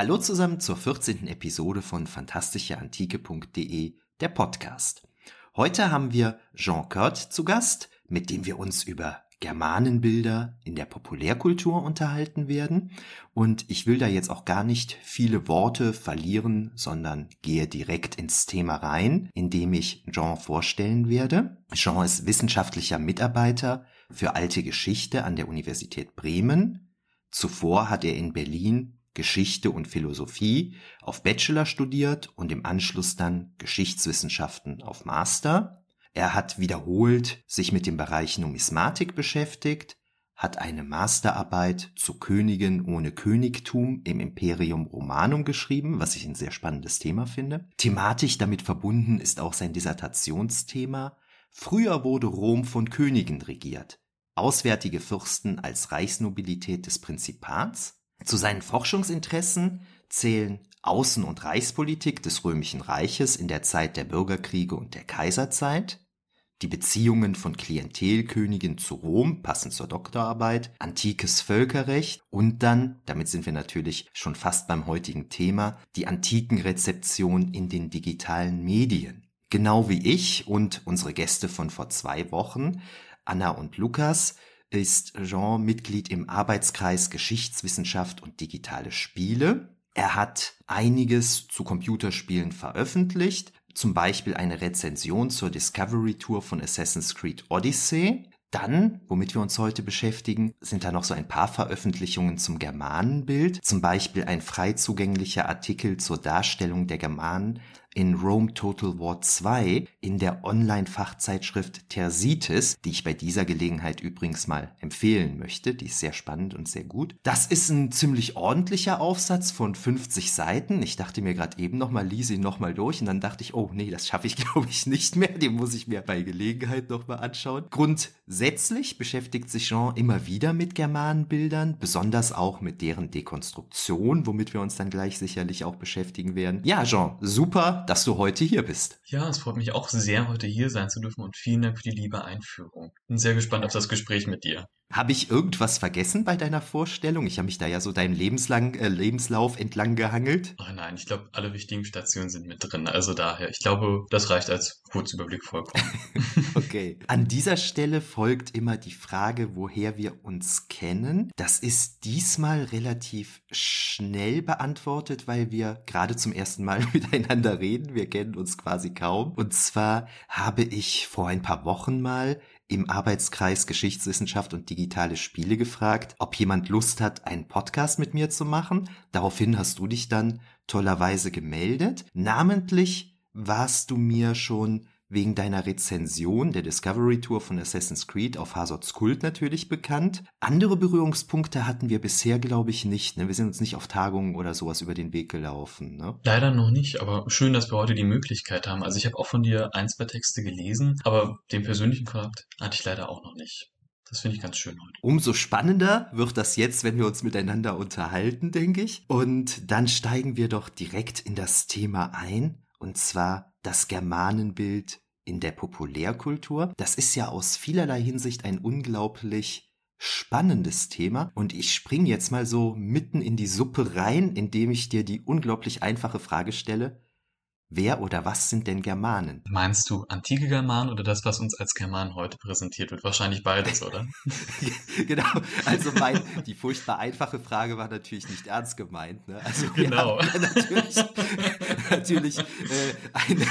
Hallo zusammen zur 14. Episode von fantastischeantike.de, der Podcast. Heute haben wir Jean Kurt zu Gast, mit dem wir uns über Germanenbilder in der Populärkultur unterhalten werden. Und ich will da jetzt auch gar nicht viele Worte verlieren, sondern gehe direkt ins Thema rein, indem ich Jean vorstellen werde. Jean ist wissenschaftlicher Mitarbeiter für alte Geschichte an der Universität Bremen. Zuvor hat er in Berlin Geschichte und Philosophie auf Bachelor studiert und im Anschluss dann Geschichtswissenschaften auf Master. Er hat wiederholt sich mit dem Bereich Numismatik beschäftigt, hat eine Masterarbeit zu Königen ohne Königtum im Imperium Romanum geschrieben, was ich ein sehr spannendes Thema finde. Thematisch damit verbunden ist auch sein Dissertationsthema. Früher wurde Rom von Königen regiert. Auswärtige Fürsten als Reichsnobilität des Prinzipats zu seinen Forschungsinteressen zählen Außen- und Reichspolitik des Römischen Reiches in der Zeit der Bürgerkriege und der Kaiserzeit, die Beziehungen von Klientelkönigen zu Rom, passend zur Doktorarbeit, antikes Völkerrecht und dann, damit sind wir natürlich schon fast beim heutigen Thema, die antiken Rezeption in den digitalen Medien. Genau wie ich und unsere Gäste von vor zwei Wochen, Anna und Lukas, ist Jean Mitglied im Arbeitskreis Geschichtswissenschaft und digitale Spiele. Er hat einiges zu Computerspielen veröffentlicht, zum Beispiel eine Rezension zur Discovery Tour von Assassin's Creed Odyssey. Dann, womit wir uns heute beschäftigen, sind da noch so ein paar Veröffentlichungen zum Germanenbild, zum Beispiel ein frei zugänglicher Artikel zur Darstellung der Germanen in Rome Total War 2 in der Online-Fachzeitschrift Tersites, die ich bei dieser Gelegenheit übrigens mal empfehlen möchte. Die ist sehr spannend und sehr gut. Das ist ein ziemlich ordentlicher Aufsatz von 50 Seiten. Ich dachte mir gerade eben nochmal, lese ihn nochmal durch und dann dachte ich, oh nee, das schaffe ich glaube ich nicht mehr. Den muss ich mir bei Gelegenheit nochmal anschauen. Grundsätzlich beschäftigt sich Jean immer wieder mit Germanenbildern, besonders auch mit deren Dekonstruktion, womit wir uns dann gleich sicherlich auch beschäftigen werden. Ja, Jean, super dass du heute hier bist. Ja, es freut mich auch sehr, heute hier sein zu dürfen und vielen Dank für die liebe Einführung. Bin sehr gespannt auf das Gespräch mit dir. Habe ich irgendwas vergessen bei deiner Vorstellung? Ich habe mich da ja so deinen Lebenslang, äh, Lebenslauf entlang gehangelt. Ach nein, ich glaube, alle wichtigen Stationen sind mit drin. Also daher, ich glaube, das reicht als Kurzüberblick vollkommen. okay. An dieser Stelle folgt immer die Frage, woher wir uns kennen. Das ist diesmal relativ schnell beantwortet, weil wir gerade zum ersten Mal miteinander reden. Wir kennen uns quasi kaum. Und zwar habe ich vor ein paar Wochen mal im Arbeitskreis Geschichtswissenschaft und digitale Spiele gefragt, ob jemand Lust hat, einen Podcast mit mir zu machen. Daraufhin hast du dich dann tollerweise gemeldet. Namentlich warst du mir schon wegen deiner Rezension der Discovery Tour von Assassin's Creed auf Hazards Kult natürlich bekannt. Andere Berührungspunkte hatten wir bisher, glaube ich, nicht. Ne? Wir sind uns nicht auf Tagungen oder sowas über den Weg gelaufen. Ne? Leider noch nicht, aber schön, dass wir heute die Möglichkeit haben. Also ich habe auch von dir ein, zwei Texte gelesen, aber den persönlichen Kontakt hatte ich leider auch noch nicht. Das finde ich ganz schön heute. Umso spannender wird das jetzt, wenn wir uns miteinander unterhalten, denke ich. Und dann steigen wir doch direkt in das Thema ein und zwar das Germanenbild in der Populärkultur. Das ist ja aus vielerlei Hinsicht ein unglaublich spannendes Thema und ich spring jetzt mal so mitten in die Suppe rein, indem ich dir die unglaublich einfache Frage stelle, Wer oder was sind denn Germanen? Meinst du antike Germanen oder das, was uns als Germanen heute präsentiert wird? Wahrscheinlich beides, oder? genau. Also mein, die furchtbar einfache Frage war natürlich nicht ernst gemeint. Ne? Also genau. natürlich, natürlich äh, einen,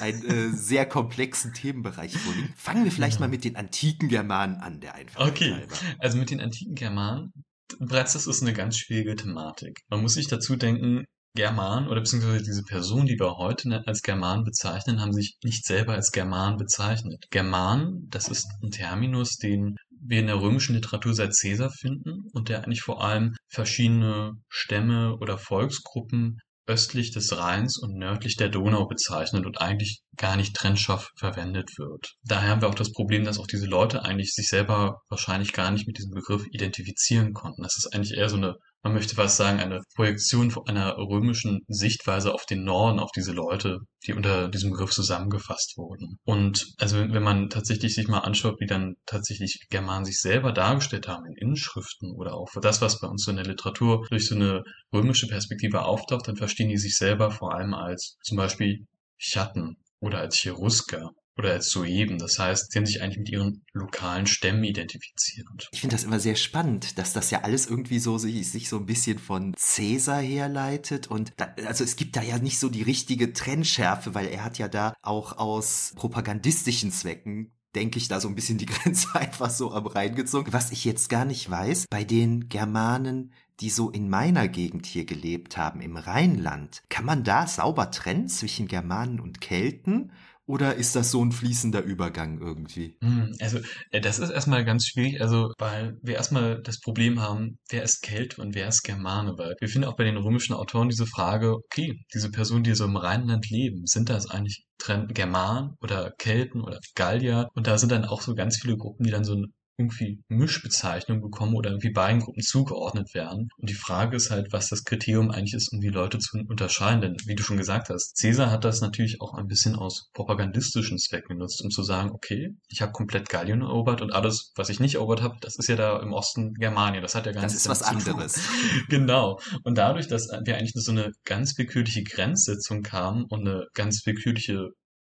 einen äh, sehr komplexen Themenbereich vorliegen. Fangen wir vielleicht ja. mal mit den antiken Germanen an, der einfache Okay. Treiber. Also mit den antiken Germanen bereits das ist eine ganz schwierige Thematik. Man muss sich dazu denken, German oder beziehungsweise diese Personen, die wir heute ne, als German bezeichnen, haben sich nicht selber als German bezeichnet. German, das ist ein Terminus, den wir in der römischen Literatur seit Caesar finden und der eigentlich vor allem verschiedene Stämme oder Volksgruppen östlich des Rheins und nördlich der Donau bezeichnet und eigentlich gar nicht trennscharf verwendet wird. Daher haben wir auch das Problem, dass auch diese Leute eigentlich sich selber wahrscheinlich gar nicht mit diesem Begriff identifizieren konnten. Das ist eigentlich eher so eine man möchte was sagen, eine Projektion einer römischen Sichtweise auf den Norden, auf diese Leute, die unter diesem Begriff zusammengefasst wurden. Und also wenn man tatsächlich sich mal anschaut, wie dann tatsächlich Germanen sich selber dargestellt haben in Inschriften oder auch für das, was bei uns so in der Literatur durch so eine römische Perspektive auftaucht, dann verstehen die sich selber vor allem als zum Beispiel Schatten oder als Cherusker oder Sueben. Das heißt, sie haben sich eigentlich mit ihren lokalen Stämmen identifiziert. Ich finde das immer sehr spannend, dass das ja alles irgendwie so sich, sich so ein bisschen von Cäsar herleitet und da, also es gibt da ja nicht so die richtige Trennschärfe, weil er hat ja da auch aus propagandistischen Zwecken denke ich, da so ein bisschen die Grenze einfach so am reingezogen. Was ich jetzt gar nicht weiß, bei den Germanen, die so in meiner Gegend hier gelebt haben, im Rheinland, kann man da sauber trennen zwischen Germanen und Kelten? Oder ist das so ein fließender Übergang irgendwie? Hm, also, äh, das ist erstmal ganz schwierig, also, weil wir erstmal das Problem haben, wer ist Kelt und wer ist Germane? Weil wir finden auch bei den römischen Autoren diese Frage, okay, diese Personen, die so im Rheinland leben, sind das eigentlich Germanen oder Kelten oder Gallier? Und da sind dann auch so ganz viele Gruppen, die dann so ein irgendwie Mischbezeichnungen bekommen oder irgendwie beiden Gruppen zugeordnet werden. Und die Frage ist halt, was das Kriterium eigentlich ist, um die Leute zu unterscheiden. Denn wie du schon gesagt hast, Caesar hat das natürlich auch ein bisschen aus propagandistischen Zwecken genutzt, um zu sagen, okay, ich habe komplett Gallien erobert und alles, was ich nicht erobert habe, das ist ja da im Osten Germanien. Das hat ja gar Das ist was anderes. genau. Und dadurch, dass wir eigentlich so eine ganz willkürliche Grenzsetzung kamen und eine ganz willkürliche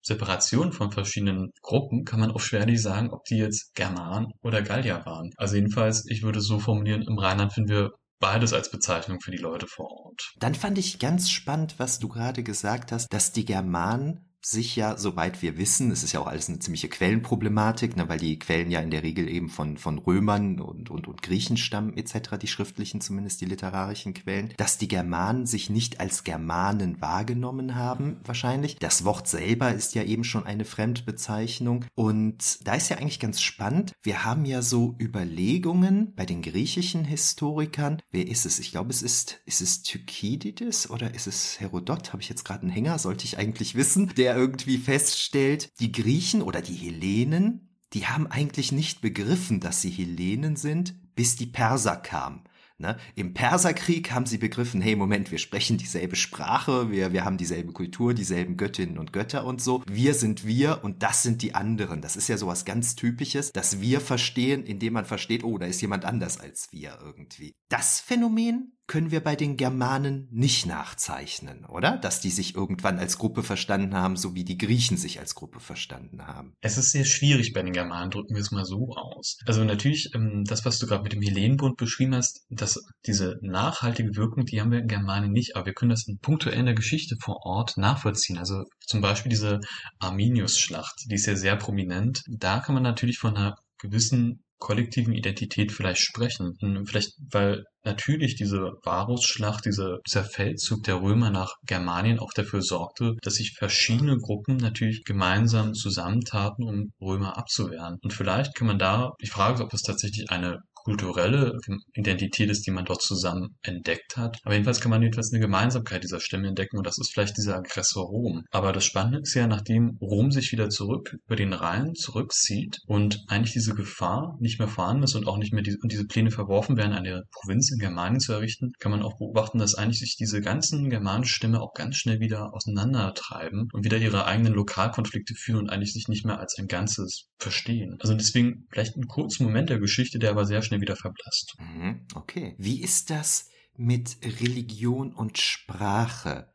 Separation von verschiedenen Gruppen kann man auch schwerlich sagen, ob die jetzt Germanen oder Gallier waren. Also jedenfalls, ich würde so formulieren, im Rheinland finden wir beides als Bezeichnung für die Leute vor Ort. Dann fand ich ganz spannend, was du gerade gesagt hast, dass die Germanen sich ja, soweit wir wissen, es ist ja auch alles eine ziemliche Quellenproblematik, ne, weil die Quellen ja in der Regel eben von, von Römern und, und, und Griechen stammen, etc., die schriftlichen, zumindest die literarischen Quellen, dass die Germanen sich nicht als Germanen wahrgenommen haben, wahrscheinlich. Das Wort selber ist ja eben schon eine Fremdbezeichnung. Und da ist ja eigentlich ganz spannend, wir haben ja so Überlegungen bei den griechischen Historikern. Wer ist es? Ich glaube, es ist, ist es Thukydides oder ist es Herodot? Habe ich jetzt gerade einen Hänger? Sollte ich eigentlich wissen. Der irgendwie feststellt, die Griechen oder die Hellenen, die haben eigentlich nicht begriffen, dass sie Hellenen sind, bis die Perser kamen. Ne? Im Perserkrieg haben sie begriffen, hey, Moment, wir sprechen dieselbe Sprache, wir, wir haben dieselbe Kultur, dieselben Göttinnen und Götter und so. Wir sind wir und das sind die anderen. Das ist ja sowas ganz Typisches, dass wir verstehen, indem man versteht, oh, da ist jemand anders als wir irgendwie. Das Phänomen können wir bei den Germanen nicht nachzeichnen, oder? Dass die sich irgendwann als Gruppe verstanden haben, so wie die Griechen sich als Gruppe verstanden haben. Es ist sehr schwierig bei den Germanen, drücken wir es mal so aus. Also natürlich, ähm, das, was du gerade mit dem Hellenbund beschrieben hast, dass diese nachhaltige Wirkung, die haben wir in Germanen nicht, aber wir können das in punktuell in der Geschichte vor Ort nachvollziehen. Also zum Beispiel diese Arminius-Schlacht, die ist ja sehr prominent. Da kann man natürlich von einer gewissen kollektiven Identität vielleicht sprechen. Vielleicht, weil natürlich diese Varusschlacht, diese, dieser Feldzug der Römer nach Germanien auch dafür sorgte, dass sich verschiedene Gruppen natürlich gemeinsam zusammentaten, um Römer abzuwehren. Und vielleicht kann man da, ich frage, ob es tatsächlich eine kulturelle Identität ist, die man dort zusammen entdeckt hat. Aber jedenfalls kann man jedenfalls eine Gemeinsamkeit dieser Stämme entdecken und das ist vielleicht dieser Aggressor Rom. Aber das Spannende ist ja, nachdem Rom sich wieder zurück über den Rhein zurückzieht und eigentlich diese Gefahr nicht mehr vorhanden ist und auch nicht mehr diese, und diese Pläne verworfen werden, eine Provinz in Germanien zu errichten, kann man auch beobachten, dass eigentlich sich diese ganzen germanischen Stämme auch ganz schnell wieder auseinandertreiben und wieder ihre eigenen Lokalkonflikte führen und eigentlich sich nicht mehr als ein Ganzes verstehen. Also deswegen vielleicht ein kurzer Moment der Geschichte, der aber sehr schnell wieder verblasst. Mhm, okay. Wie ist das mit Religion und Sprache?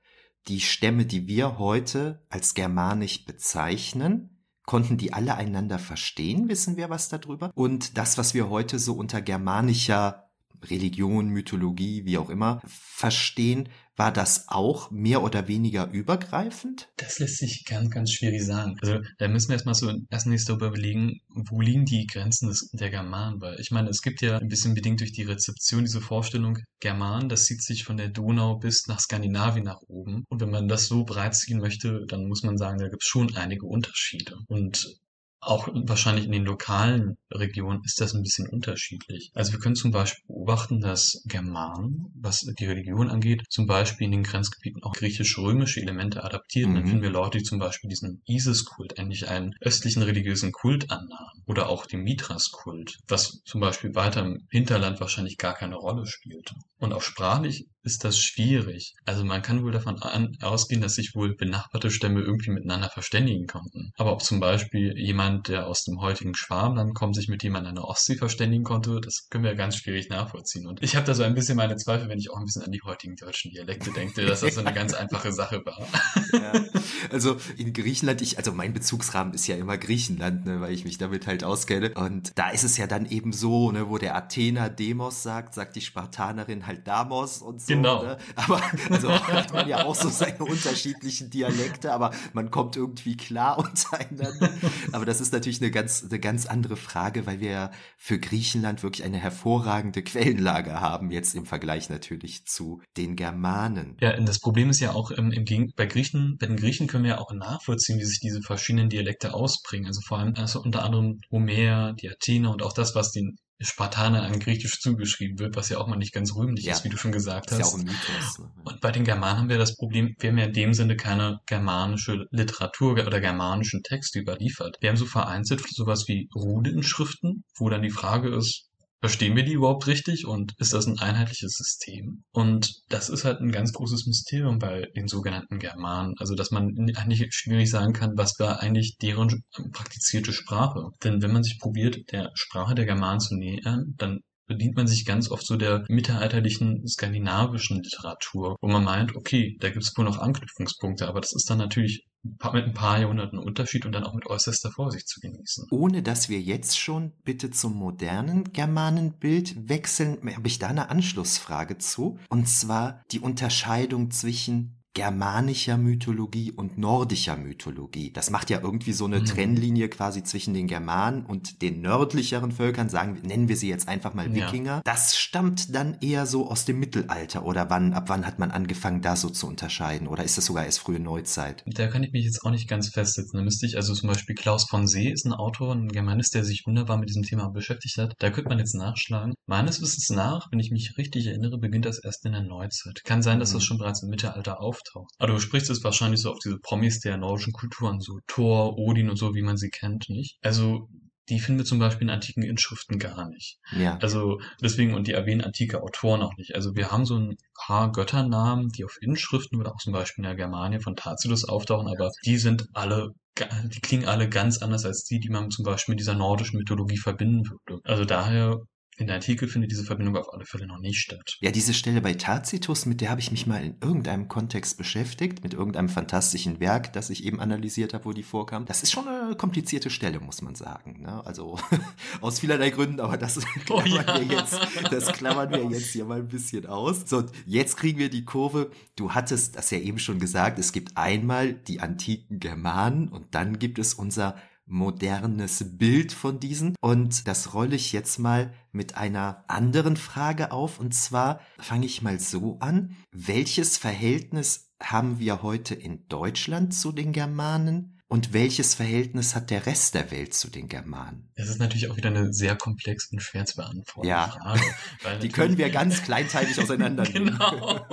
Die Stämme, die wir heute als germanisch bezeichnen, konnten die alle einander verstehen? Wissen wir was darüber? Und das, was wir heute so unter germanischer Religion, Mythologie, wie auch immer, verstehen, war das auch mehr oder weniger übergreifend? Das lässt sich ganz, ganz schwierig sagen. Also da müssen wir erstmal so erst nächstes darüber überlegen, wo liegen die Grenzen des, der Germanen? Weil ich meine, es gibt ja ein bisschen bedingt durch die Rezeption diese Vorstellung, German, das zieht sich von der Donau bis nach Skandinavien nach oben. Und wenn man das so breit ziehen möchte, dann muss man sagen, da gibt es schon einige Unterschiede. Und auch wahrscheinlich in den lokalen Regionen ist das ein bisschen unterschiedlich. Also wir können zum Beispiel beobachten, dass Germanen, was die Religion angeht, zum Beispiel in den Grenzgebieten auch griechisch-römische Elemente adaptieren. Mhm. Dann finden wir Leute, die zum Beispiel diesen Isis-Kult, eigentlich einen östlichen religiösen Kult annahmen. Oder auch den Mithras-Kult, was zum Beispiel weiter im Hinterland wahrscheinlich gar keine Rolle spielte. Und auch sprachlich ist das schwierig. Also man kann wohl davon an, ausgehen, dass sich wohl benachbarte Stämme irgendwie miteinander verständigen konnten. Aber ob zum Beispiel jemand, der aus dem heutigen Schwarmland kommt, sich mit jemandem an der Ostsee verständigen konnte, das können wir ganz schwierig nachvollziehen. Und ich habe da so ein bisschen meine Zweifel, wenn ich auch ein bisschen an die heutigen deutschen Dialekte denke, dass das so eine ganz einfache Sache war. Ja. Also in Griechenland, ich, also mein Bezugsrahmen ist ja immer Griechenland, ne, weil ich mich damit halt auskenne. Und da ist es ja dann eben so, ne, wo der Athener Demos sagt, sagt die Spartanerin halt Damos und so. Genau. Ne? Aber also hat man ja auch so seine unterschiedlichen Dialekte, aber man kommt irgendwie klar untereinander. Aber das ist natürlich eine ganz, eine ganz andere Frage, weil wir ja für Griechenland wirklich eine hervorragende Quellenlage haben, jetzt im Vergleich natürlich zu den Germanen. Ja, das Problem ist ja auch im, im bei Griechen, bei den Griechen können wir ja auch nachvollziehen, wie sich diese verschiedenen Dialekte ausprägen. Also vor allem, also unter anderem Homer, die Athener und auch das, was den Spartaner an Griechisch zugeschrieben wird, was ja auch mal nicht ganz rühmlich ja. ist, wie du schon gesagt hast. Ist ja auch ein Mythos. Ne? Und bei den Germanen haben wir das Problem, wir haben ja in dem Sinne keine germanische Literatur oder germanischen Text überliefert. Wir haben so vereinzelt sowas wie Runeninschriften, wo dann die Frage ist, Verstehen wir die überhaupt richtig und ist das ein einheitliches System? Und das ist halt ein ganz großes Mysterium bei den sogenannten Germanen. Also, dass man eigentlich schwierig sagen kann, was war eigentlich deren praktizierte Sprache. Denn wenn man sich probiert, der Sprache der Germanen zu nähern, dann bedient man sich ganz oft so der mittelalterlichen skandinavischen Literatur, wo man meint, okay, da gibt es wohl noch Anknüpfungspunkte, aber das ist dann natürlich mit ein paar Jahrhunderten Unterschied und dann auch mit äußerster Vorsicht zu genießen. Ohne dass wir jetzt schon bitte zum modernen Germanenbild wechseln, habe ich da eine Anschlussfrage zu. Und zwar die Unterscheidung zwischen germanischer Mythologie und nordischer Mythologie. Das macht ja irgendwie so eine mhm. Trennlinie quasi zwischen den Germanen und den nördlicheren Völkern, sagen, nennen wir sie jetzt einfach mal Wikinger. Ja. Das stammt dann eher so aus dem Mittelalter oder wann, ab wann hat man angefangen, da so zu unterscheiden? Oder ist das sogar erst frühe Neuzeit? Da kann ich mich jetzt auch nicht ganz festsetzen. Da müsste ich, also zum Beispiel Klaus von See ist ein Autor, ein Germanist, der sich wunderbar mit diesem Thema beschäftigt hat. Da könnte man jetzt nachschlagen. Meines Wissens nach, wenn ich mich richtig erinnere, beginnt das erst in der Neuzeit. Kann sein, dass mhm. das schon bereits im Mittelalter auf auftaucht. Aber du sprichst es wahrscheinlich so auf diese Promis der nordischen Kulturen, so Thor, Odin und so, wie man sie kennt, nicht? Also die finden wir zum Beispiel in antiken Inschriften gar nicht. Ja. Also deswegen, und die erwähnen antike Autoren auch nicht. Also wir haben so ein paar Götternamen, die auf Inschriften oder auch zum Beispiel in der Germanie von Tacitus auftauchen, aber die sind alle die klingen alle ganz anders als die, die man zum Beispiel mit dieser nordischen Mythologie verbinden würde. Also daher in der Antike findet diese Verbindung auf alle Fälle noch nicht statt. Ja, diese Stelle bei Tacitus, mit der habe ich mich mal in irgendeinem Kontext beschäftigt, mit irgendeinem fantastischen Werk, das ich eben analysiert habe, wo die vorkam. Das ist schon eine komplizierte Stelle, muss man sagen. Ne? Also aus vielerlei Gründen, aber das klammern, oh, ja. wir jetzt, das klammern wir jetzt hier mal ein bisschen aus. So, jetzt kriegen wir die Kurve. Du hattest das ja eben schon gesagt, es gibt einmal die antiken Germanen und dann gibt es unser modernes Bild von diesen. Und das rolle ich jetzt mal mit einer anderen Frage auf. Und zwar fange ich mal so an. Welches Verhältnis haben wir heute in Deutschland zu den Germanen? Und welches Verhältnis hat der Rest der Welt zu den Germanen? Das ist natürlich auch wieder eine sehr komplex und schwer zu beantworten ja. Frage. Die können wir ganz kleinteilig auseinandernehmen. genau.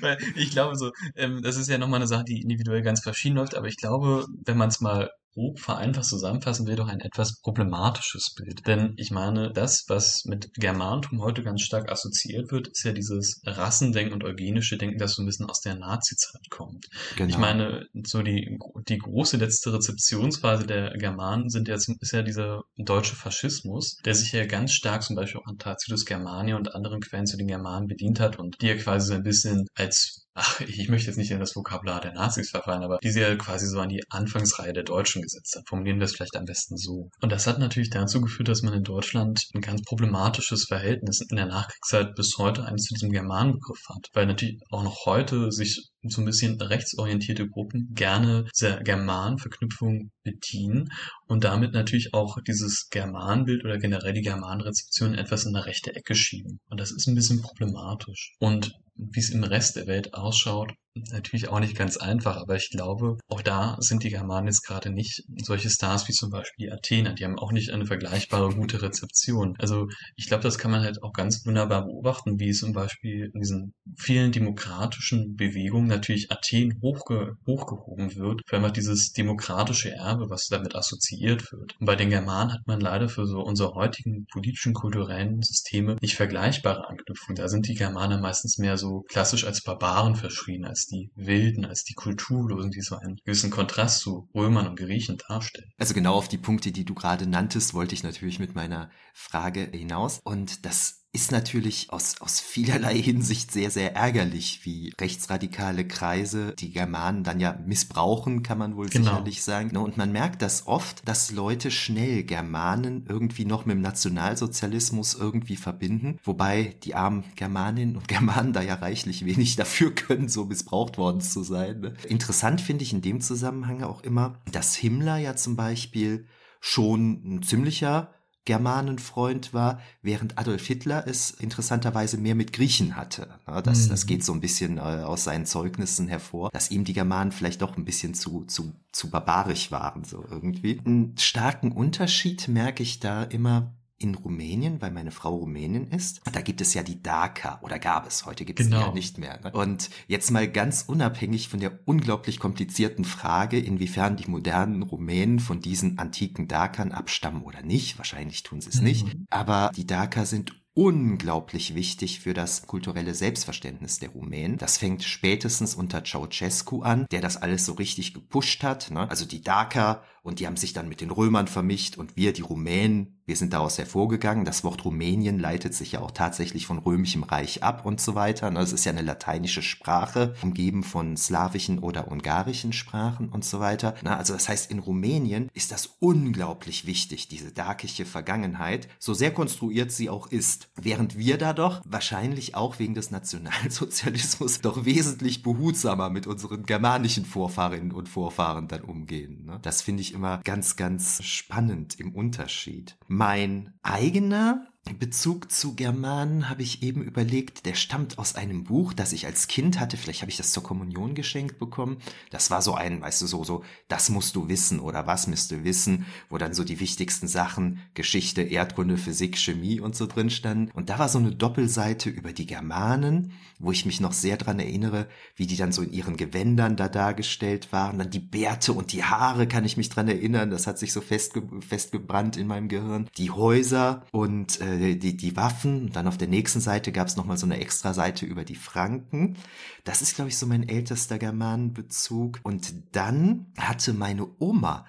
Weil ich glaube so, ähm, das ist ja nochmal eine Sache, die individuell ganz verschieden läuft, aber ich glaube, wenn man es mal grob vereinfacht zusammenfassen wir doch ein etwas problematisches Bild. Denn ich meine, das, was mit Germantum heute ganz stark assoziiert wird, ist ja dieses Rassendenken und eugenische Denken, das so ein bisschen aus der Nazi-Zeit kommt. Genau. Ich meine, so die, die große letzte Rezeptionsphase der Germanen sind jetzt, ist ja dieser deutsche Faschismus, der sich ja ganz stark zum Beispiel auch an Tacitus Germania und anderen Quellen zu den Germanen bedient hat und die ja quasi so ein bisschen als ich möchte jetzt nicht in das Vokabular der Nazis verfallen, aber die sie ja quasi so an die Anfangsreihe der Deutschen gesetzt hat. Formulieren wir es vielleicht am besten so. Und das hat natürlich dazu geführt, dass man in Deutschland ein ganz problematisches Verhältnis in der Nachkriegszeit bis heute eines zu diesem Germanenbegriff hat. Weil natürlich auch noch heute sich so ein bisschen rechtsorientierte Gruppen gerne dieser Germanverknüpfung bedienen und damit natürlich auch dieses Germanbild oder generell die Germanrezeption etwas in eine rechte Ecke schieben. Und das ist ein bisschen problematisch. Und wie es im Rest der Welt ausschaut, natürlich auch nicht ganz einfach, aber ich glaube, auch da sind die Germanen jetzt gerade nicht solche Stars wie zum Beispiel die Athener. Die haben auch nicht eine vergleichbare gute Rezeption. Also ich glaube, das kann man halt auch ganz wunderbar beobachten, wie zum Beispiel in diesen vielen demokratischen Bewegungen natürlich Athen hochge hochgehoben wird, für einfach dieses demokratische Erbe, was damit assoziiert wird. Und bei den Germanen hat man leider für so unsere heutigen politischen, kulturellen Systeme nicht vergleichbare Anknüpfungen. Da sind die Germanen meistens mehr so klassisch als Barbaren verschrien, als die Wilden, als die Kulturlosen, die so einen gewissen Kontrast zu Römern und Griechen darstellen. Also genau auf die Punkte, die du gerade nanntest, wollte ich natürlich mit meiner Frage hinaus. Und das ist natürlich aus, aus vielerlei Hinsicht sehr, sehr ärgerlich, wie rechtsradikale Kreise die Germanen dann ja missbrauchen, kann man wohl genau. sicherlich sagen. Ne, und man merkt das oft, dass Leute schnell Germanen irgendwie noch mit dem Nationalsozialismus irgendwie verbinden, wobei die armen Germaninnen und Germanen da ja reichlich wenig dafür können, so missbraucht worden zu sein. Ne? Interessant finde ich in dem Zusammenhang auch immer, dass Himmler ja zum Beispiel schon ein ziemlicher Germanenfreund war, während Adolf Hitler es interessanterweise mehr mit Griechen hatte. Das, mhm. das geht so ein bisschen äh, aus seinen Zeugnissen hervor, dass ihm die Germanen vielleicht doch ein bisschen zu, zu, zu barbarisch waren, so irgendwie. Einen starken Unterschied merke ich da immer in Rumänien, weil meine Frau Rumänin ist. Da gibt es ja die DACA oder gab es, heute gibt es genau. die ja nicht mehr. Ne? Und jetzt mal ganz unabhängig von der unglaublich komplizierten Frage, inwiefern die modernen Rumänen von diesen antiken Dakern abstammen oder nicht, wahrscheinlich tun sie es mhm. nicht, aber die Daker sind unglaublich wichtig für das kulturelle Selbstverständnis der Rumänen. Das fängt spätestens unter Ceausescu an, der das alles so richtig gepusht hat. Ne? Also die Daker und die haben sich dann mit den Römern vermischt und wir, die Rumänen, wir sind daraus hervorgegangen. Das Wort Rumänien leitet sich ja auch tatsächlich von römischem Reich ab und so weiter. Ne? ist ja eine lateinische Sprache, umgeben von slawischen oder ungarischen Sprachen und so weiter. Also das heißt, in Rumänien ist das unglaublich wichtig, diese dakische Vergangenheit, so sehr konstruiert sie auch ist. Während wir da doch wahrscheinlich auch wegen des Nationalsozialismus doch wesentlich behutsamer mit unseren germanischen Vorfahrinnen und Vorfahren dann umgehen. Ne? Das finde ich immer ganz, ganz spannend im Unterschied. Mein eigener Bezug zu Germanen habe ich eben überlegt, der stammt aus einem Buch, das ich als Kind hatte. Vielleicht habe ich das zur Kommunion geschenkt bekommen. Das war so ein, weißt du, so, so, das musst du wissen oder was müsst du wissen, wo dann so die wichtigsten Sachen, Geschichte, Erdkunde, Physik, Chemie und so drin standen. Und da war so eine Doppelseite über die Germanen, wo ich mich noch sehr dran erinnere, wie die dann so in ihren Gewändern da dargestellt waren. Dann die Bärte und die Haare kann ich mich dran erinnern. Das hat sich so festge festgebrannt in meinem Gehirn. Die Häuser und äh, die, die Waffen. Dann auf der nächsten Seite gab es nochmal so eine extra Seite über die Franken. Das ist, glaube ich, so mein ältester Germanenbezug. Und dann hatte meine Oma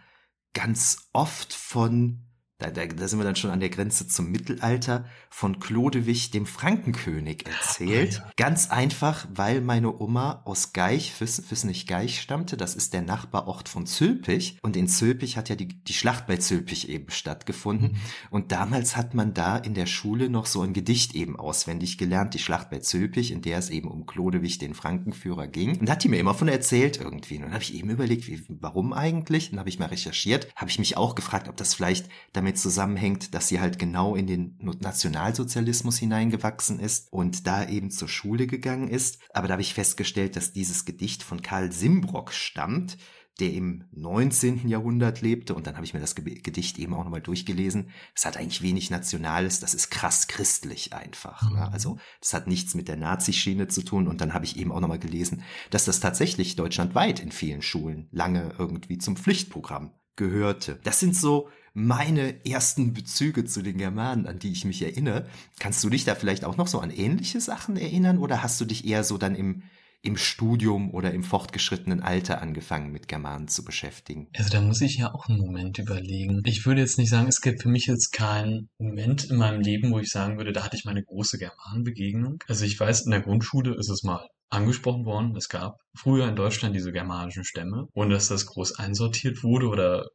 ganz oft von da, da, da sind wir dann schon an der Grenze zum Mittelalter, von Chlodewig, dem Frankenkönig, erzählt. Oh, ja. Ganz einfach, weil meine Oma aus Geich, Füssenich-Geich stammte. Das ist der Nachbarort von Zülpich. Und in Zülpich hat ja die, die Schlacht bei Zülpich eben stattgefunden. Mhm. Und damals hat man da in der Schule noch so ein Gedicht eben auswendig gelernt, die Schlacht bei Zülpich, in der es eben um Chlodewig, den Frankenführer, ging. Und da hat die mir immer von erzählt irgendwie. Und dann habe ich eben überlegt, wie, warum eigentlich? Dann habe ich mal recherchiert, habe ich mich auch gefragt, ob das vielleicht damit damit zusammenhängt, dass sie halt genau in den Nationalsozialismus hineingewachsen ist und da eben zur Schule gegangen ist. Aber da habe ich festgestellt, dass dieses Gedicht von Karl Simbrock stammt, der im 19. Jahrhundert lebte. Und dann habe ich mir das Gedicht eben auch nochmal durchgelesen. Es hat eigentlich wenig Nationales, das ist krass christlich einfach. Ne? Mhm. Also das hat nichts mit der Nazi-Schiene zu tun. Und dann habe ich eben auch nochmal gelesen, dass das tatsächlich deutschlandweit in vielen Schulen lange irgendwie zum Pflichtprogramm gehörte. Das sind so meine ersten Bezüge zu den Germanen, an die ich mich erinnere. Kannst du dich da vielleicht auch noch so an ähnliche Sachen erinnern oder hast du dich eher so dann im im Studium oder im fortgeschrittenen Alter angefangen mit Germanen zu beschäftigen? Also da muss ich ja auch einen Moment überlegen. Ich würde jetzt nicht sagen, es gibt für mich jetzt keinen Moment in meinem Leben, wo ich sagen würde, da hatte ich meine große Germanenbegegnung. Also ich weiß, in der Grundschule ist es mal angesprochen worden. Es gab früher in Deutschland diese germanischen Stämme, ohne dass das groß einsortiert wurde oder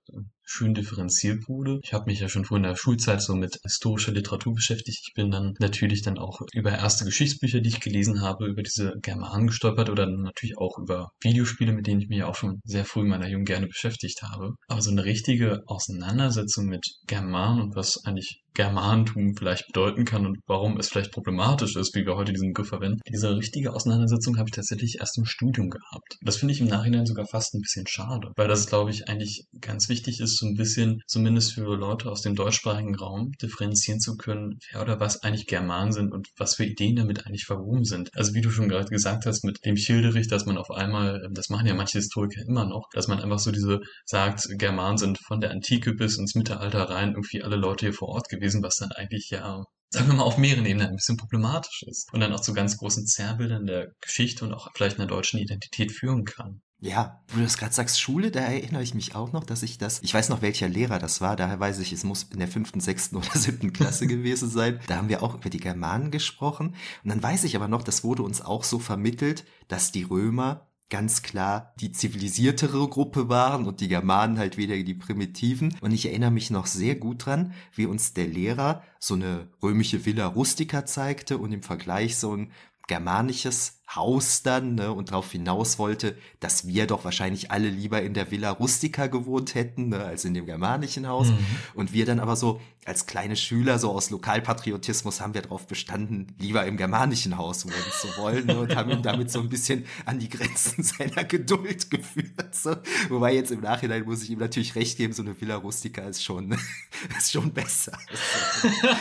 schön differenziert wurde. Ich habe mich ja schon früher in der Schulzeit so mit historischer Literatur beschäftigt. Ich bin dann natürlich dann auch über erste Geschichtsbücher, die ich gelesen habe, über diese Germanen gestolpert oder natürlich auch über Videospiele, mit denen ich mich auch schon sehr früh in meiner Jugend gerne beschäftigt habe. Aber so eine richtige Auseinandersetzung mit Germanen und was eigentlich Germantum vielleicht bedeuten kann und warum es vielleicht problematisch ist, wie wir heute diesen Begriff verwenden. Diese richtige Auseinandersetzung habe ich tatsächlich erst im Studium gehabt. Das finde ich im Nachhinein sogar fast ein bisschen schade, weil das, glaube ich, eigentlich ganz wichtig ist, so ein bisschen, zumindest für Leute aus dem deutschsprachigen Raum, differenzieren zu können, wer oder was eigentlich Germanen sind und was für Ideen damit eigentlich verwoben sind. Also wie du schon gerade gesagt hast, mit dem Schilderich, dass man auf einmal, das machen ja manche Historiker immer noch, dass man einfach so diese sagt, Germanen sind von der Antike bis ins Mittelalter rein irgendwie alle Leute hier vor Ort gewesen gewesen, was dann eigentlich ja, sagen wir mal, auf mehreren Ebenen ein bisschen problematisch ist. Und dann auch zu ganz großen Zerrbildern der Geschichte und auch vielleicht einer deutschen Identität führen kann. Ja, wo du das gerade sagst, Schule, da erinnere ich mich auch noch, dass ich das, ich weiß noch, welcher Lehrer das war, daher weiß ich, es muss in der fünften, sechsten oder siebten Klasse gewesen sein. Da haben wir auch über die Germanen gesprochen. Und dann weiß ich aber noch, das wurde uns auch so vermittelt, dass die Römer ganz klar die zivilisiertere Gruppe waren und die Germanen halt wieder die primitiven. Und ich erinnere mich noch sehr gut dran, wie uns der Lehrer so eine römische Villa rustica zeigte und im Vergleich so ein germanisches Haus dann ne, und darauf hinaus wollte, dass wir doch wahrscheinlich alle lieber in der Villa Rustica gewohnt hätten, ne, als in dem germanischen Haus. Mhm. Und wir dann aber so als kleine Schüler, so aus Lokalpatriotismus, haben wir darauf bestanden, lieber im germanischen Haus wohnen zu wollen ne, und haben ihn damit so ein bisschen an die Grenzen seiner Geduld geführt. So. Wobei jetzt im Nachhinein muss ich ihm natürlich recht geben, so eine Villa Rustica ist schon, ist schon besser.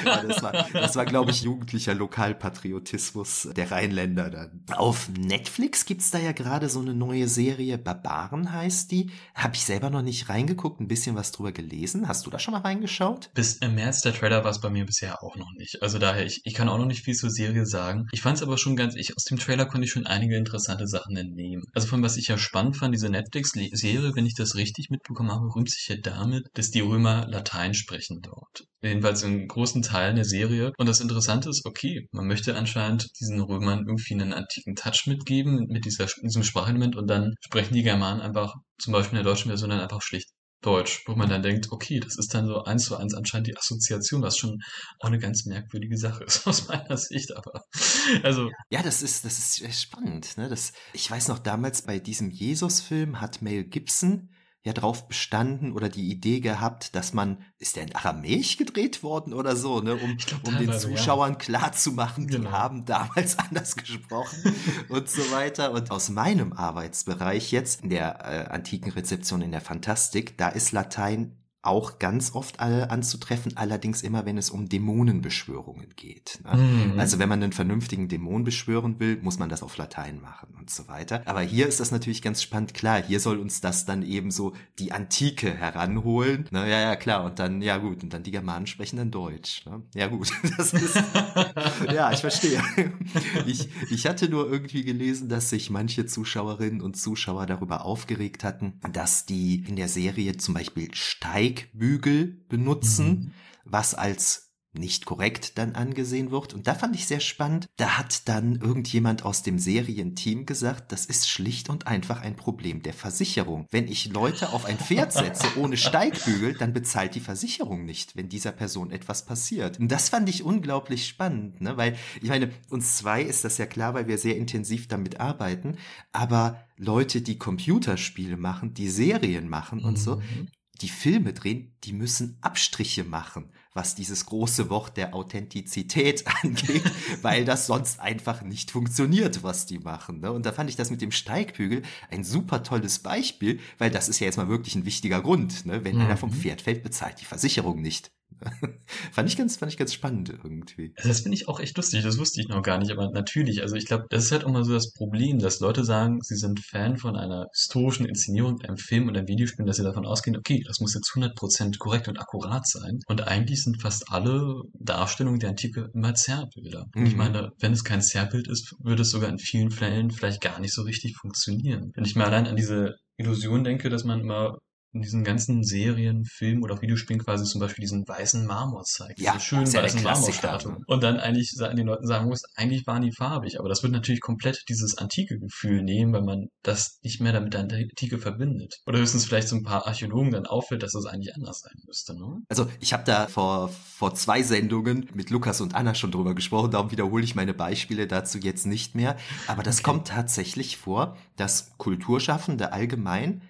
Das war, das war glaube ich, jugendlicher Lokalpatriotismus der Rheinländer dann. Auf Netflix gibt's da ja gerade so eine neue Serie, Barbaren heißt die. Habe ich selber noch nicht reingeguckt, ein bisschen was drüber gelesen. Hast du da schon mal reingeschaut? Bis im März der Trailer war es bei mir bisher auch noch nicht. Also daher, ich, ich kann auch noch nicht viel zur Serie sagen. Ich fand es aber schon ganz, ich, aus dem Trailer konnte ich schon einige interessante Sachen entnehmen. Also von was ich ja spannend fand, diese Netflix-Serie, wenn ich das richtig mitbekommen habe, rühmt sich ja damit, dass die Römer Latein sprechen dort. Jedenfalls in großen Teilen der Serie. Und das Interessante ist, okay, man möchte anscheinend diesen Römern irgendwie einen antiken richtigen Touch mitgeben mit dieser, diesem Sprachelement und dann sprechen die Germanen einfach, zum Beispiel in der deutschen Version, dann einfach schlicht Deutsch, wo man dann denkt, okay, das ist dann so eins zu eins anscheinend die Assoziation, was schon auch eine ganz merkwürdige Sache ist aus meiner Sicht, aber also. Ja, das ist, das ist spannend, ne? Das, ich weiß noch, damals bei diesem Jesus-Film hat Mel Gibson ja drauf bestanden oder die Idee gehabt, dass man, ist der in Aramäisch gedreht worden oder so, ne, um, um den Zuschauern ja. klar zu machen, genau. die haben damals anders gesprochen und so weiter. Und aus meinem Arbeitsbereich jetzt in der äh, antiken Rezeption in der Fantastik, da ist Latein auch ganz oft anzutreffen, allerdings immer, wenn es um Dämonenbeschwörungen geht. Ne? Mhm. Also wenn man einen vernünftigen Dämon beschwören will, muss man das auf Latein machen und so weiter. Aber hier ist das natürlich ganz spannend. Klar, hier soll uns das dann eben so die Antike heranholen. Na, ne? ja, ja, klar. Und dann, ja gut, und dann die Germanen sprechen dann Deutsch. Ne? Ja gut, das ist, ja, ich verstehe. Ich, ich hatte nur irgendwie gelesen, dass sich manche Zuschauerinnen und Zuschauer darüber aufgeregt hatten, dass die in der Serie zum Beispiel Steig Steigbügel benutzen, mhm. was als nicht korrekt dann angesehen wird. Und da fand ich sehr spannend. Da hat dann irgendjemand aus dem Serienteam gesagt, das ist schlicht und einfach ein Problem der Versicherung. Wenn ich Leute auf ein Pferd setze ohne Steigbügel, dann bezahlt die Versicherung nicht, wenn dieser Person etwas passiert. Und das fand ich unglaublich spannend, ne? weil ich meine, uns zwei ist das ja klar, weil wir sehr intensiv damit arbeiten, aber Leute, die Computerspiele machen, die Serien machen und so, mhm die Filme drehen, die müssen Abstriche machen, was dieses große Wort der Authentizität angeht, weil das sonst einfach nicht funktioniert, was die machen. Ne? Und da fand ich das mit dem Steigbügel ein super tolles Beispiel, weil das ist ja jetzt mal wirklich ein wichtiger Grund. Ne? Wenn mhm. einer vom mhm. Pferd fällt, bezahlt die Versicherung nicht. fand ich ganz, fand ich ganz spannend irgendwie. Das finde ich auch echt lustig. Das wusste ich noch gar nicht. Aber natürlich, also ich glaube, das ist halt auch mal so das Problem, dass Leute sagen, sie sind Fan von einer historischen Inszenierung, einem Film oder einem Videospiel, dass sie davon ausgehen, okay, das muss jetzt 100% korrekt und akkurat sein. Und eigentlich sind fast alle Darstellungen der Antike immer Zerrbilder. Mhm. Ich meine, wenn es kein Zerrbild ist, würde es sogar in vielen Fällen vielleicht gar nicht so richtig funktionieren. Wenn ich mir allein an diese Illusion denke, dass man immer in diesen ganzen Serien, Filmen oder auch Videospielen quasi zum Beispiel diesen weißen Marmor zeigt. Ja, diese schönen ja weißen Marmorstatuen. Und dann eigentlich sa- den Leuten sagen muss, eigentlich waren die farbig. Aber das wird natürlich komplett dieses antike Gefühl nehmen, weil man das nicht mehr damit der Antike verbindet. Oder höchstens vielleicht so ein paar Archäologen dann auffällt, dass das eigentlich anders sein müsste. Ne? Also ich habe da vor, vor zwei Sendungen mit Lukas und Anna schon drüber gesprochen, darum wiederhole ich meine Beispiele dazu jetzt nicht mehr. Aber das Okay. kommt tatsächlich vor, dass Kulturschaffende allgemein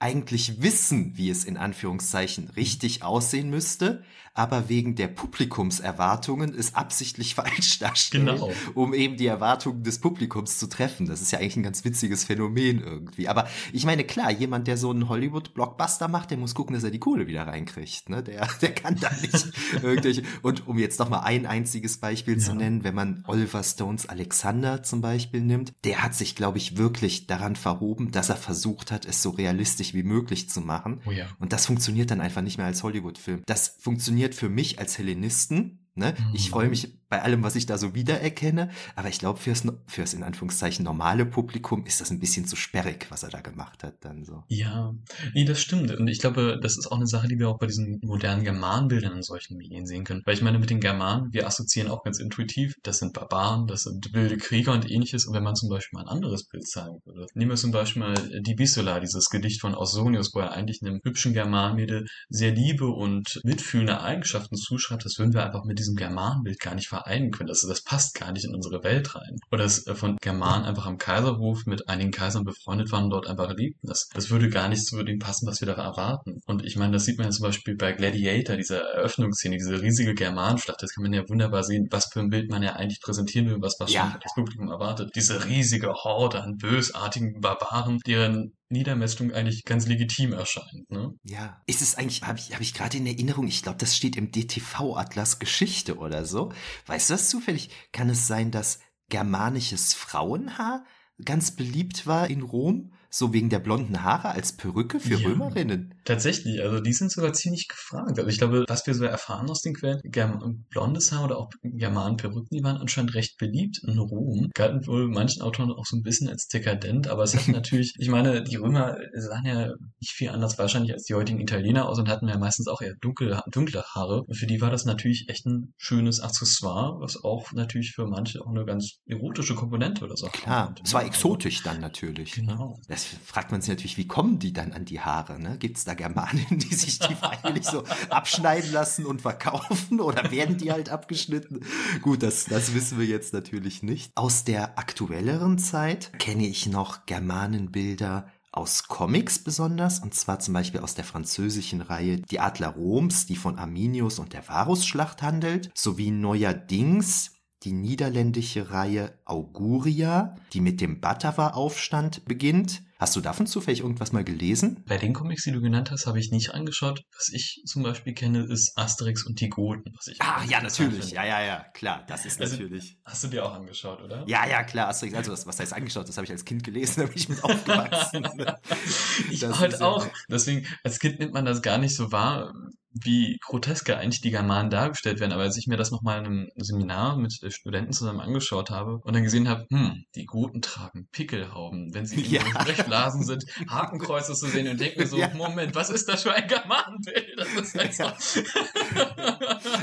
eigentlich wissen, wie es in Anführungszeichen richtig aussehen müsste, aber wegen der Publikumserwartungen es absichtlich falsch darstellen, Genau. um eben die Erwartungen des Publikums zu treffen. Das ist ja eigentlich ein ganz witziges Phänomen irgendwie. Aber ich meine, klar, jemand, der so einen Hollywood-Blockbuster macht, der muss gucken, dass er die Kohle wieder reinkriegt. Ne? Der, der kann da nicht irgendwelche. Und um jetzt noch mal ein einziges Beispiel zu Ja. nennen, wenn man Oliver Stones Alexander zum Beispiel nimmt, der hat sich, glaube ich, wirklich daran verhoben, dass er versucht hat, es so realistisch wie möglich zu machen. Oh ja. Und das funktioniert dann einfach nicht mehr als Hollywood-Film. Das funktioniert für mich als Hellenisten. Ne? Ich Mhm. freue mich bei allem, was ich da so wiedererkenne, aber ich glaube, fürs, fürs in Anführungszeichen normale Publikum ist das ein bisschen zu sperrig, was er da gemacht hat, dann so. Ja, nee, das stimmt. Und ich glaube, das ist auch eine Sache, die wir auch bei diesen modernen Germanenbildern in solchen Medien sehen können. Weil ich meine, mit den Germanen, wir assoziieren auch ganz intuitiv, das sind Barbaren, das sind wilde Krieger und ähnliches. Und wenn man zum Beispiel mal ein anderes Bild zeigen würde, nehmen wir zum Beispiel mal die Bisola, dieses Gedicht von Ausonius, wo er eigentlich einem hübschen Germanenmädel sehr liebe und mitfühlende Eigenschaften zuschreibt, das würden wir einfach mit diesem Germanenbild gar nicht vereinen können. Das, das passt gar nicht in unsere Welt rein. Oder das äh, von Germanen einfach am Kaiserhof mit einigen Kaisern befreundet waren und dort einfach lebten. Das, das würde gar nicht zu dem passen, was wir da erwarten. Und ich meine, das sieht man ja zum Beispiel bei Gladiator, dieser Eröffnungsszene, diese riesige Germanenschlacht. Das kann man ja wunderbar sehen, was für ein Bild man ja eigentlich präsentieren will, was Ja. wahrscheinlich das Publikum erwartet. Diese riesige Horde an bösartigen Barbaren, deren Niedermessung eigentlich ganz legitim erscheint. Ne? Ja. Ist es eigentlich, habe ich, hab ich gerade in Erinnerung, ich glaube, das steht im DTV-Atlas Geschichte oder so. Weißt du das zufällig? Kann es sein, dass germanisches Frauenhaar ganz beliebt war in Rom? So wegen der blonden Haare als Perücke für Ja. Römerinnen? Tatsächlich, also die sind sogar ziemlich gefragt. Also ich glaube, was wir so erfahren aus den Quellen, Germ blondes Haar oder auch Germanenperücken, die waren anscheinend recht beliebt in Rom. Galten wohl manchen Autoren auch so ein bisschen als dekadent, aber es hat natürlich, ich meine, die Römer sahen ja nicht viel anders wahrscheinlich als die heutigen Italiener aus und hatten ja meistens auch eher dunkle, dunkle Haare. Und für die war das natürlich echt ein schönes Accessoire, was auch natürlich für manche auch eine ganz erotische Komponente oder so Klar, es war exotisch dann natürlich. Ne? Genau. Das fragt man sich natürlich, wie kommen die dann an die Haare? Ne? Gibt es da Germanen, die sich die freiwillig so abschneiden lassen und verkaufen oder werden die halt abgeschnitten? Gut, das, das wissen wir jetzt natürlich nicht. Aus der aktuelleren Zeit kenne ich noch Germanenbilder aus Comics besonders, und zwar zum Beispiel aus der französischen Reihe Die Adler Roms, die von Arminius und der Varusschlacht handelt, sowie neuerdings die niederländische Reihe Auguria, die mit dem Batawa-Aufstand beginnt. Hast du davon zufällig irgendwas mal gelesen? Bei den Comics, die du genannt hast, habe ich nicht angeschaut. Was ich zum Beispiel kenne, ist Asterix und die Goten. Was ich Ah, ja, natürlich. finde. Ja, ja, ja, klar, das ist Also- natürlich. Hast du dir auch angeschaut, oder? Ja, ja, klar, Asterix, also was, was heißt angeschaut? Das habe ich als Kind gelesen, da bin ich mit aufgewachsen. ich halt auch. Deswegen, als Kind nimmt man das gar nicht so wahr, wie grotesker eigentlich die Germanen dargestellt werden. Aber als ich mir das nochmal in einem Seminar mit äh, Studenten zusammen angeschaut habe und dann gesehen habe, hm, die Goten tragen Pickelhauben, wenn sie in Ja. ihren Sprechblasen sind, Hakenkreuze zu sehen und denke mir so, Ja. Moment, was ist das für ein Germanenbild? Das ist halt so.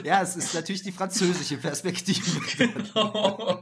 ja, es ist natürlich die französische Perspektive. genau.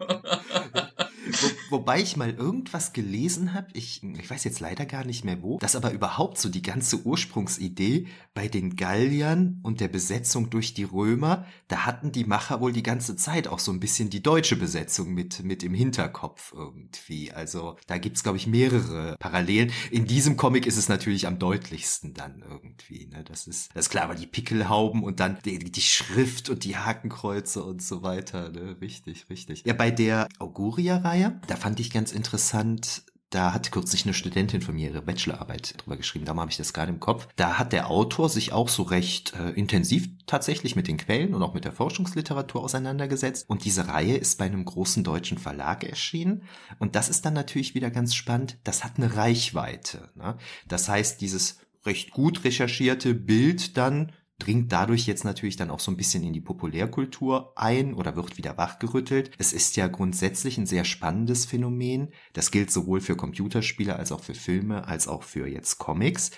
Wo, wobei ich mal irgendwas gelesen habe, ich, ich weiß jetzt leider gar nicht mehr wo, dass aber überhaupt so die ganze Ursprungsidee bei den Galliern und der Besetzung durch die Römer, da hatten die Macher wohl die ganze Zeit auch so ein bisschen die deutsche Besetzung mit, mit im Hinterkopf irgendwie. Also da gibt's glaube ich, mehrere Parallelen. In diesem Comic ist es natürlich am deutlichsten dann irgendwie. Ne? Das, ist, das ist klar, aber die Pickelhauben und dann die, die Schrift und die Hakenkreuze und so weiter. Ne? Richtig, richtig. Ja, bei der Auguria-Reihe, da fand ich ganz interessant, da hat kürzlich eine Studentin von mir ihre Bachelorarbeit drüber geschrieben, darum habe ich das gerade im Kopf. Da hat der Autor sich auch so recht äh, intensiv tatsächlich mit den Quellen und auch mit der Forschungsliteratur auseinandergesetzt. Und diese Reihe ist bei einem großen deutschen Verlag erschienen. Und das ist dann natürlich wieder ganz spannend. Das hat eine Reichweite. Ne? Das heißt, dieses recht gut recherchierte Bild dann dringt dadurch jetzt natürlich dann auch so ein bisschen in die Populärkultur ein oder wird wieder wachgerüttelt. Es ist ja grundsätzlich ein sehr spannendes Phänomen. Das gilt sowohl für Computerspiele als auch für Filme, als auch für jetzt Comics.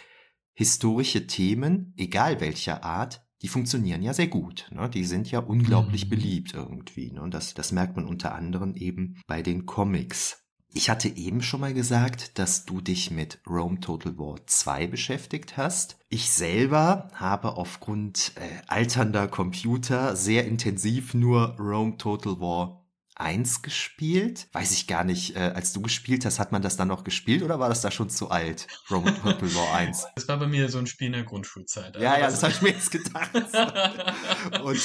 historische Themen, egal welcher Art, die funktionieren ja sehr gut. Ne? Die sind ja unglaublich mhm. beliebt irgendwie. Ne? Und das, das merkt man unter anderem eben bei den Comics. Ich hatte eben schon mal gesagt, dass du dich mit Rome Total War 2 beschäftigt hast. Ich selber habe aufgrund äh, alternder Computer sehr intensiv nur Rome Total War 1 gespielt. Weiß ich gar nicht, äh, als du gespielt hast, hat man das dann noch gespielt oder war das da schon zu alt? Rome Total War 1. Das war bei mir so ein Spiel in der Grundschulzeit. Also ja, ja, das habe ich mir jetzt gedacht. Und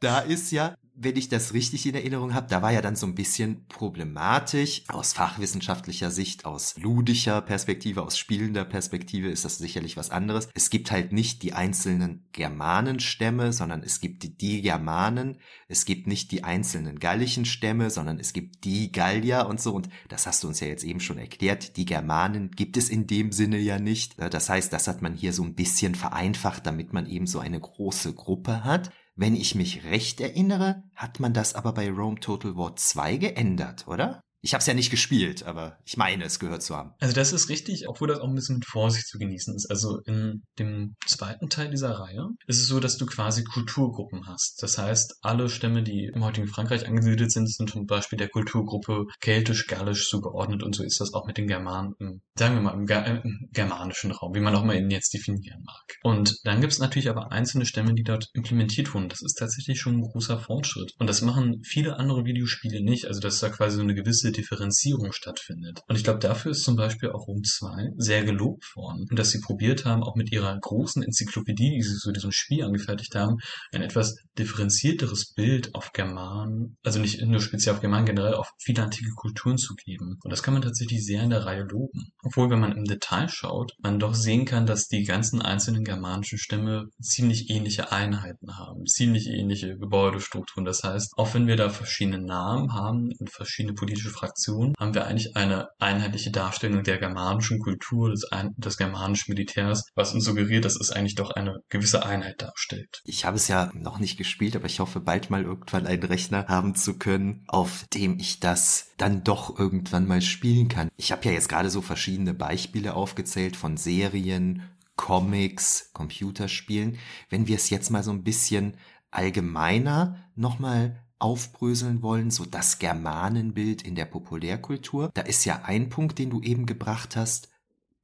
da ist ja wenn ich das richtig in Erinnerung habe, da war ja dann so ein bisschen problematisch. Aus fachwissenschaftlicher Sicht, aus ludischer Perspektive, aus spielender Perspektive ist das sicherlich was anderes. Es gibt halt nicht die einzelnen Germanenstämme, sondern es gibt die Germanen. Es gibt nicht die einzelnen gallischen Stämme, sondern es gibt die Gallier und so. Und das hast du uns ja jetzt eben schon erklärt. Die Germanen gibt es in dem Sinne ja nicht. Das heißt, das hat man hier so ein bisschen vereinfacht, damit man eben so eine große Gruppe hat. Wenn ich mich recht erinnere, hat man das aber bei Rome Total War 2 geändert, oder? Ich habe es ja nicht gespielt, aber ich meine, es gehört zu haben. Also das ist richtig, obwohl das auch ein bisschen mit Vorsicht zu genießen ist. Also in dem zweiten Teil dieser Reihe ist es so, dass du quasi Kulturgruppen hast. Das heißt, alle Stämme, die im heutigen Frankreich angesiedelt sind, sind zum Beispiel der Kulturgruppe keltisch-gallisch zugeordnet und so ist das auch mit den Germanen, sagen wir mal, im, Ger im germanischen Raum, wie man auch mal ihn jetzt definieren mag. Und dann gibt es natürlich aber einzelne Stämme, die dort implementiert wurden. Das ist tatsächlich schon ein großer Fortschritt. Und das machen viele andere Videospiele nicht. Also dass da quasi so eine gewisse Differenzierung stattfindet. Und ich glaube, dafür ist zum Beispiel auch Rom 2 sehr gelobt worden. Und dass sie probiert haben, auch mit ihrer großen Enzyklopädie, die sie zu diesem Spiel angefertigt haben, ein etwas differenzierteres Bild auf Germanen, also nicht nur speziell auf Germanen, generell auf viele antike Kulturen zu geben. Und das kann man tatsächlich sehr in der Reihe loben. Obwohl, wenn man im Detail schaut, man doch sehen kann, dass die ganzen einzelnen germanischen Stämme ziemlich ähnliche Einheiten haben, ziemlich ähnliche Gebäudestrukturen. Das heißt, auch wenn wir da verschiedene Namen haben und verschiedene politische Fraktionen, haben wir eigentlich eine einheitliche Darstellung der germanischen Kultur, des, des germanischen Militärs, was uns suggeriert, dass es eigentlich doch eine gewisse Einheit darstellt. Ich habe es ja noch nicht gespielt, aber ich hoffe bald mal irgendwann einen Rechner haben zu können, auf dem ich das dann doch irgendwann mal spielen kann. Ich habe ja jetzt gerade so verschiedene Beispiele aufgezählt von Serien, Comics, Computerspielen. Wenn wir es jetzt mal so ein bisschen allgemeiner nochmal aufbröseln wollen, so das Germanenbild in der Populärkultur. Da ist ja ein Punkt, den du eben gebracht hast,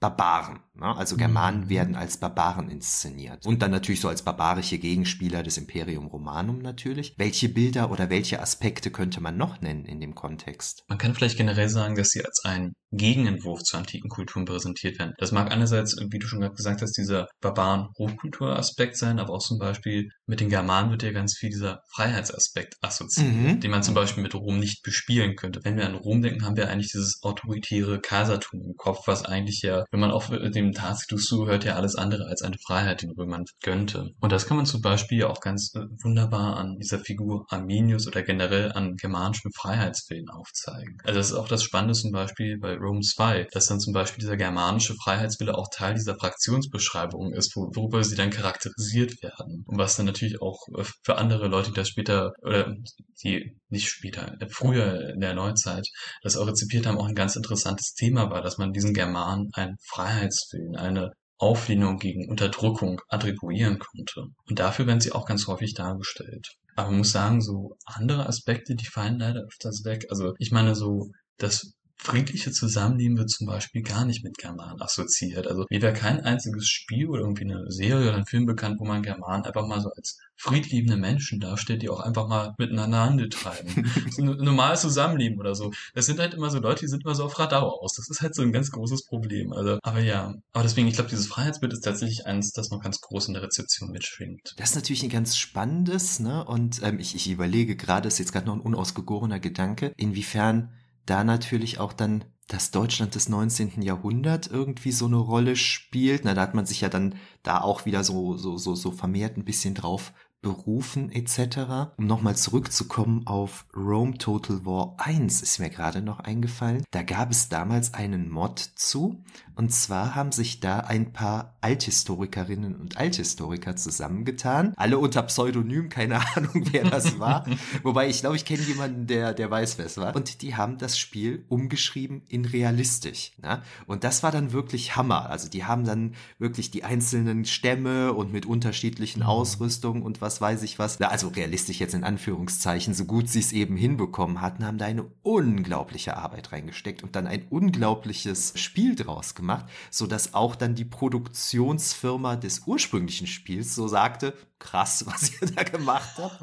Barbaren. Ne? Also Germanen mhm. werden als Barbaren inszeniert. Und dann natürlich so als barbarische Gegenspieler des Imperium Romanum natürlich. Welche Bilder oder welche Aspekte könnte man noch nennen in dem Kontext? Man kann vielleicht generell sagen, dass sie als ein Gegenentwurf zu antiken Kulturen präsentiert werden. Das mag einerseits, wie du schon gerade gesagt hast, dieser Barbaren-Hochkulturaspekt sein, aber auch zum Beispiel mit den Germanen wird ja ganz viel dieser Freiheitsaspekt assoziiert, mhm. den man zum Beispiel mit Rom nicht bespielen könnte. Wenn wir an Rom denken, haben wir eigentlich dieses autoritäre Kaisertum im Kopf, was eigentlich ja, wenn man auch dem Tacitus zuhört, ja alles andere als eine Freiheit den Römern gönnte. Und das kann man zum Beispiel auch ganz äh, wunderbar an dieser Figur Arminius oder generell an germanischen Freiheitswillen aufzeigen. Also das ist auch das Spannende zum Beispiel bei Rome 2, dass dann zum Beispiel dieser germanische Freiheitswille auch Teil dieser Fraktionsbeschreibung ist, worüber sie dann charakterisiert werden. Und was dann natürlich auch äh, für andere Leute, die das später, oder die nicht später, äh, früher in der Neuzeit, das auch rezipiert haben, auch ein ganz interessantes Thema war, dass man diesen Germanen einen Freiheitswillen, eine Auflehnung gegen Unterdrückung attribuieren konnte. Und dafür werden sie auch ganz häufig dargestellt. Aber man muss sagen, so andere Aspekte, die fallen leider öfters weg. Also ich meine so, das friedliche Zusammenleben wird zum Beispiel gar nicht mit Germanen assoziiert. Also mir wäre kein einziges Spiel oder irgendwie eine Serie oder ein Film bekannt, wo man Germanen einfach mal so als friedliebende Menschen darstellt, die auch einfach mal miteinander Handel treiben. so ein normales Zusammenleben oder so. Das sind halt immer so Leute, die sind immer so auf Radau aus. Das ist halt so ein ganz großes Problem. Also, aber ja, aber deswegen, ich glaube, dieses Freiheitsbild ist tatsächlich eins, das noch ganz groß in der Rezeption mitschwingt. Das ist natürlich ein ganz spannendes, ne? Und ähm, ich, ich überlege gerade, ist jetzt gerade noch ein unausgegorener Gedanke, inwiefern da natürlich auch dann das Deutschland des 19. Jahrhunderts irgendwie so eine Rolle spielt. Na, da hat man sich ja dann da auch wieder so, so, so, so vermehrt ein bisschen drauf Berufen etc. Um nochmal zurückzukommen auf Rome Total War 1 ist mir gerade noch eingefallen. Da gab es damals einen Mod zu und zwar haben sich da ein paar Althistorikerinnen und Althistoriker zusammengetan. Alle unter Pseudonym, keine Ahnung wer das war. Wobei ich glaube, ich kenne jemanden, der, der weiß, wer es war. Und die haben das Spiel umgeschrieben in realistisch. Ne? Und das war dann wirklich Hammer. Also die haben dann wirklich die einzelnen Stämme und mit unterschiedlichen mhm. Ausrüstungen und was weiß ich was. Also realistisch jetzt in Anführungszeichen, so gut sie es eben hinbekommen hatten, haben da eine unglaubliche Arbeit reingesteckt und dann ein unglaubliches Spiel draus gemacht, so dass auch dann die Produktionsfirma des ursprünglichen Spiels so sagte, krass, was ihr da gemacht habt.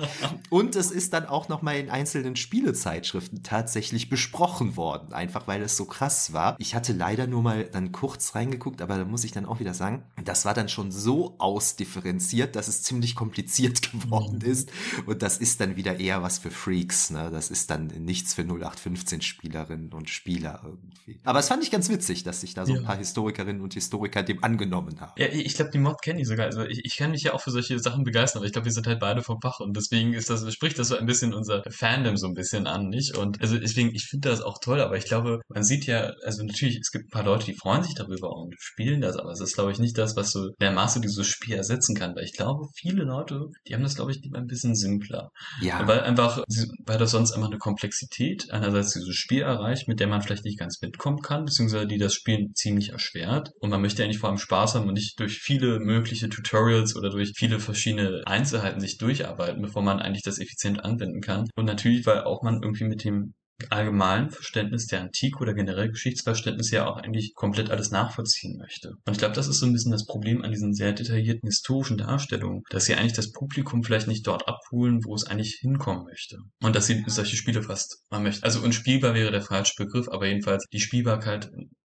Und es ist dann auch noch mal in einzelnen Spielezeitschriften tatsächlich besprochen worden, einfach weil es so krass war. Ich hatte leider nur mal dann kurz reingeguckt, aber da muss ich dann auch wieder sagen, das war dann schon so ausdifferenziert, dass es ziemlich kompliziert geworden mhm. ist. Und das ist dann wieder eher was für Freaks. Ne? Das ist dann nichts für 0815 Spielerinnen und Spieler irgendwie. Aber es fand ich ganz witzig, dass sich da so ja. ein paar Historikerinnen und Historiker dem angenommen haben. Ja, ich glaube, die Mod kenne ich sogar. Also ich, ich kann mich ja auch für solche Sachen begeistern, aber ich glaube, wir sind halt beide vom Fach und deswegen ist das, spricht das so ein bisschen unser Fandom so ein bisschen an, nicht? Und also deswegen, ich finde das auch toll, aber ich glaube, man sieht ja, also natürlich, es gibt ein paar Leute, die freuen sich darüber und spielen das, aber es ist, glaube ich, nicht das, was so der Maße dieses Spiel ersetzen kann, weil ich glaube, viele Leute, die haben das, glaube ich, lieber ein bisschen simpler. Ja. Weil einfach, weil das sonst einfach eine Komplexität einerseits dieses Spiel erreicht, mit der man vielleicht nicht ganz mitkommen kann, beziehungsweise die das Spielen ziemlich erschwert. Und man möchte ja nicht vor allem Spaß haben und nicht durch viele mögliche Tutorials oder durch viele verschiedene verschiedene Einzelheiten sich durcharbeiten, bevor man eigentlich das effizient anwenden kann. Und natürlich, weil auch man irgendwie mit dem allgemeinen Verständnis der Antike oder generell Geschichtsverständnis ja auch eigentlich komplett alles nachvollziehen möchte. Und ich glaube, das ist so ein bisschen das Problem an diesen sehr detaillierten historischen Darstellungen, dass sie eigentlich das Publikum vielleicht nicht dort abholen, wo es eigentlich hinkommen möchte. Und dass sie solche Spiele fast man möchte. Also unspielbar wäre der falsche Begriff, aber jedenfalls die Spielbarkeit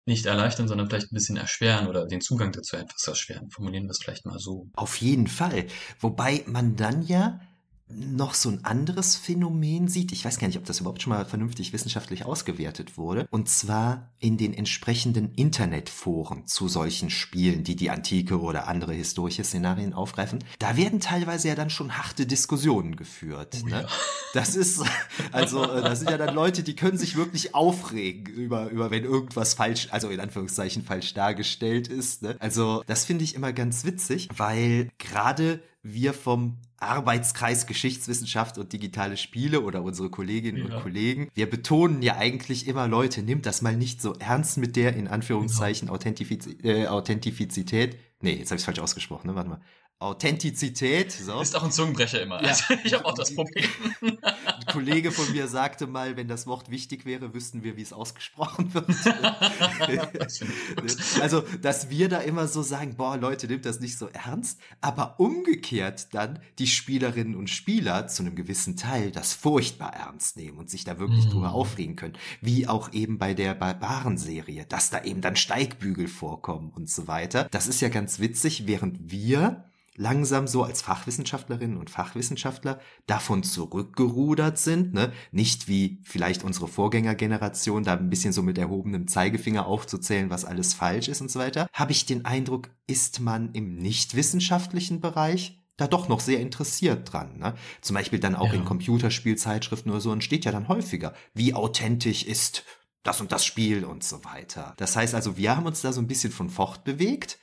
nicht erleichtern, sondern vielleicht ein bisschen erschweren oder den Zugang dazu etwas erschweren. Formulieren wir es vielleicht mal so. Auf jeden Fall. Wobei man dann ja noch so ein anderes Phänomen sieht. Ich weiß gar nicht, ob das überhaupt schon mal vernünftig wissenschaftlich ausgewertet wurde. Und zwar in den entsprechenden Internetforen zu solchen Spielen, die die Antike oder andere historische Szenarien aufgreifen. Da werden teilweise ja dann schon harte Diskussionen geführt. Oh, ne? ja. Das ist, also, äh, das sind ja dann Leute, die können sich wirklich aufregen über, über wenn irgendwas falsch, also in Anführungszeichen falsch dargestellt ist. Ne? Also, das finde ich immer ganz witzig, weil gerade wir vom Arbeitskreis Geschichtswissenschaft und digitale Spiele oder unsere Kolleginnen ja. und Kollegen, wir betonen ja eigentlich immer, Leute, nimmt das mal nicht so ernst mit der in Anführungszeichen genau. Authentifiz äh, Authentizität. Nee, jetzt habe ich falsch ausgesprochen, ne? Warte mal. Authentizität. So. Ist auch ein Zungenbrecher immer. Ja. Also ich habe auch das Problem. Ein Kollege von mir sagte mal, wenn das Wort wichtig wäre, wüssten wir, wie es ausgesprochen wird. also, dass wir da immer so sagen, boah, Leute, nimmt das nicht so ernst. Aber umgekehrt dann die Spielerinnen und Spieler zu einem gewissen Teil das furchtbar ernst nehmen und sich da wirklich mhm. drüber aufregen können. Wie auch eben bei der Barbaren-Serie, dass da eben dann Steigbügel vorkommen und so weiter. Das ist ja ganz witzig, während wir langsam so als Fachwissenschaftlerinnen und Fachwissenschaftler davon zurückgerudert sind, ne? nicht wie vielleicht unsere Vorgängergeneration da ein bisschen so mit erhobenem Zeigefinger aufzuzählen, was alles falsch ist und so weiter, habe ich den Eindruck, ist man im nicht wissenschaftlichen Bereich da doch noch sehr interessiert dran. Ne? Zum Beispiel dann auch ja. in Computerspielzeitschriften oder so entsteht ja dann häufiger, wie authentisch ist das und das Spiel und so weiter. Das heißt also, wir haben uns da so ein bisschen von fortbewegt,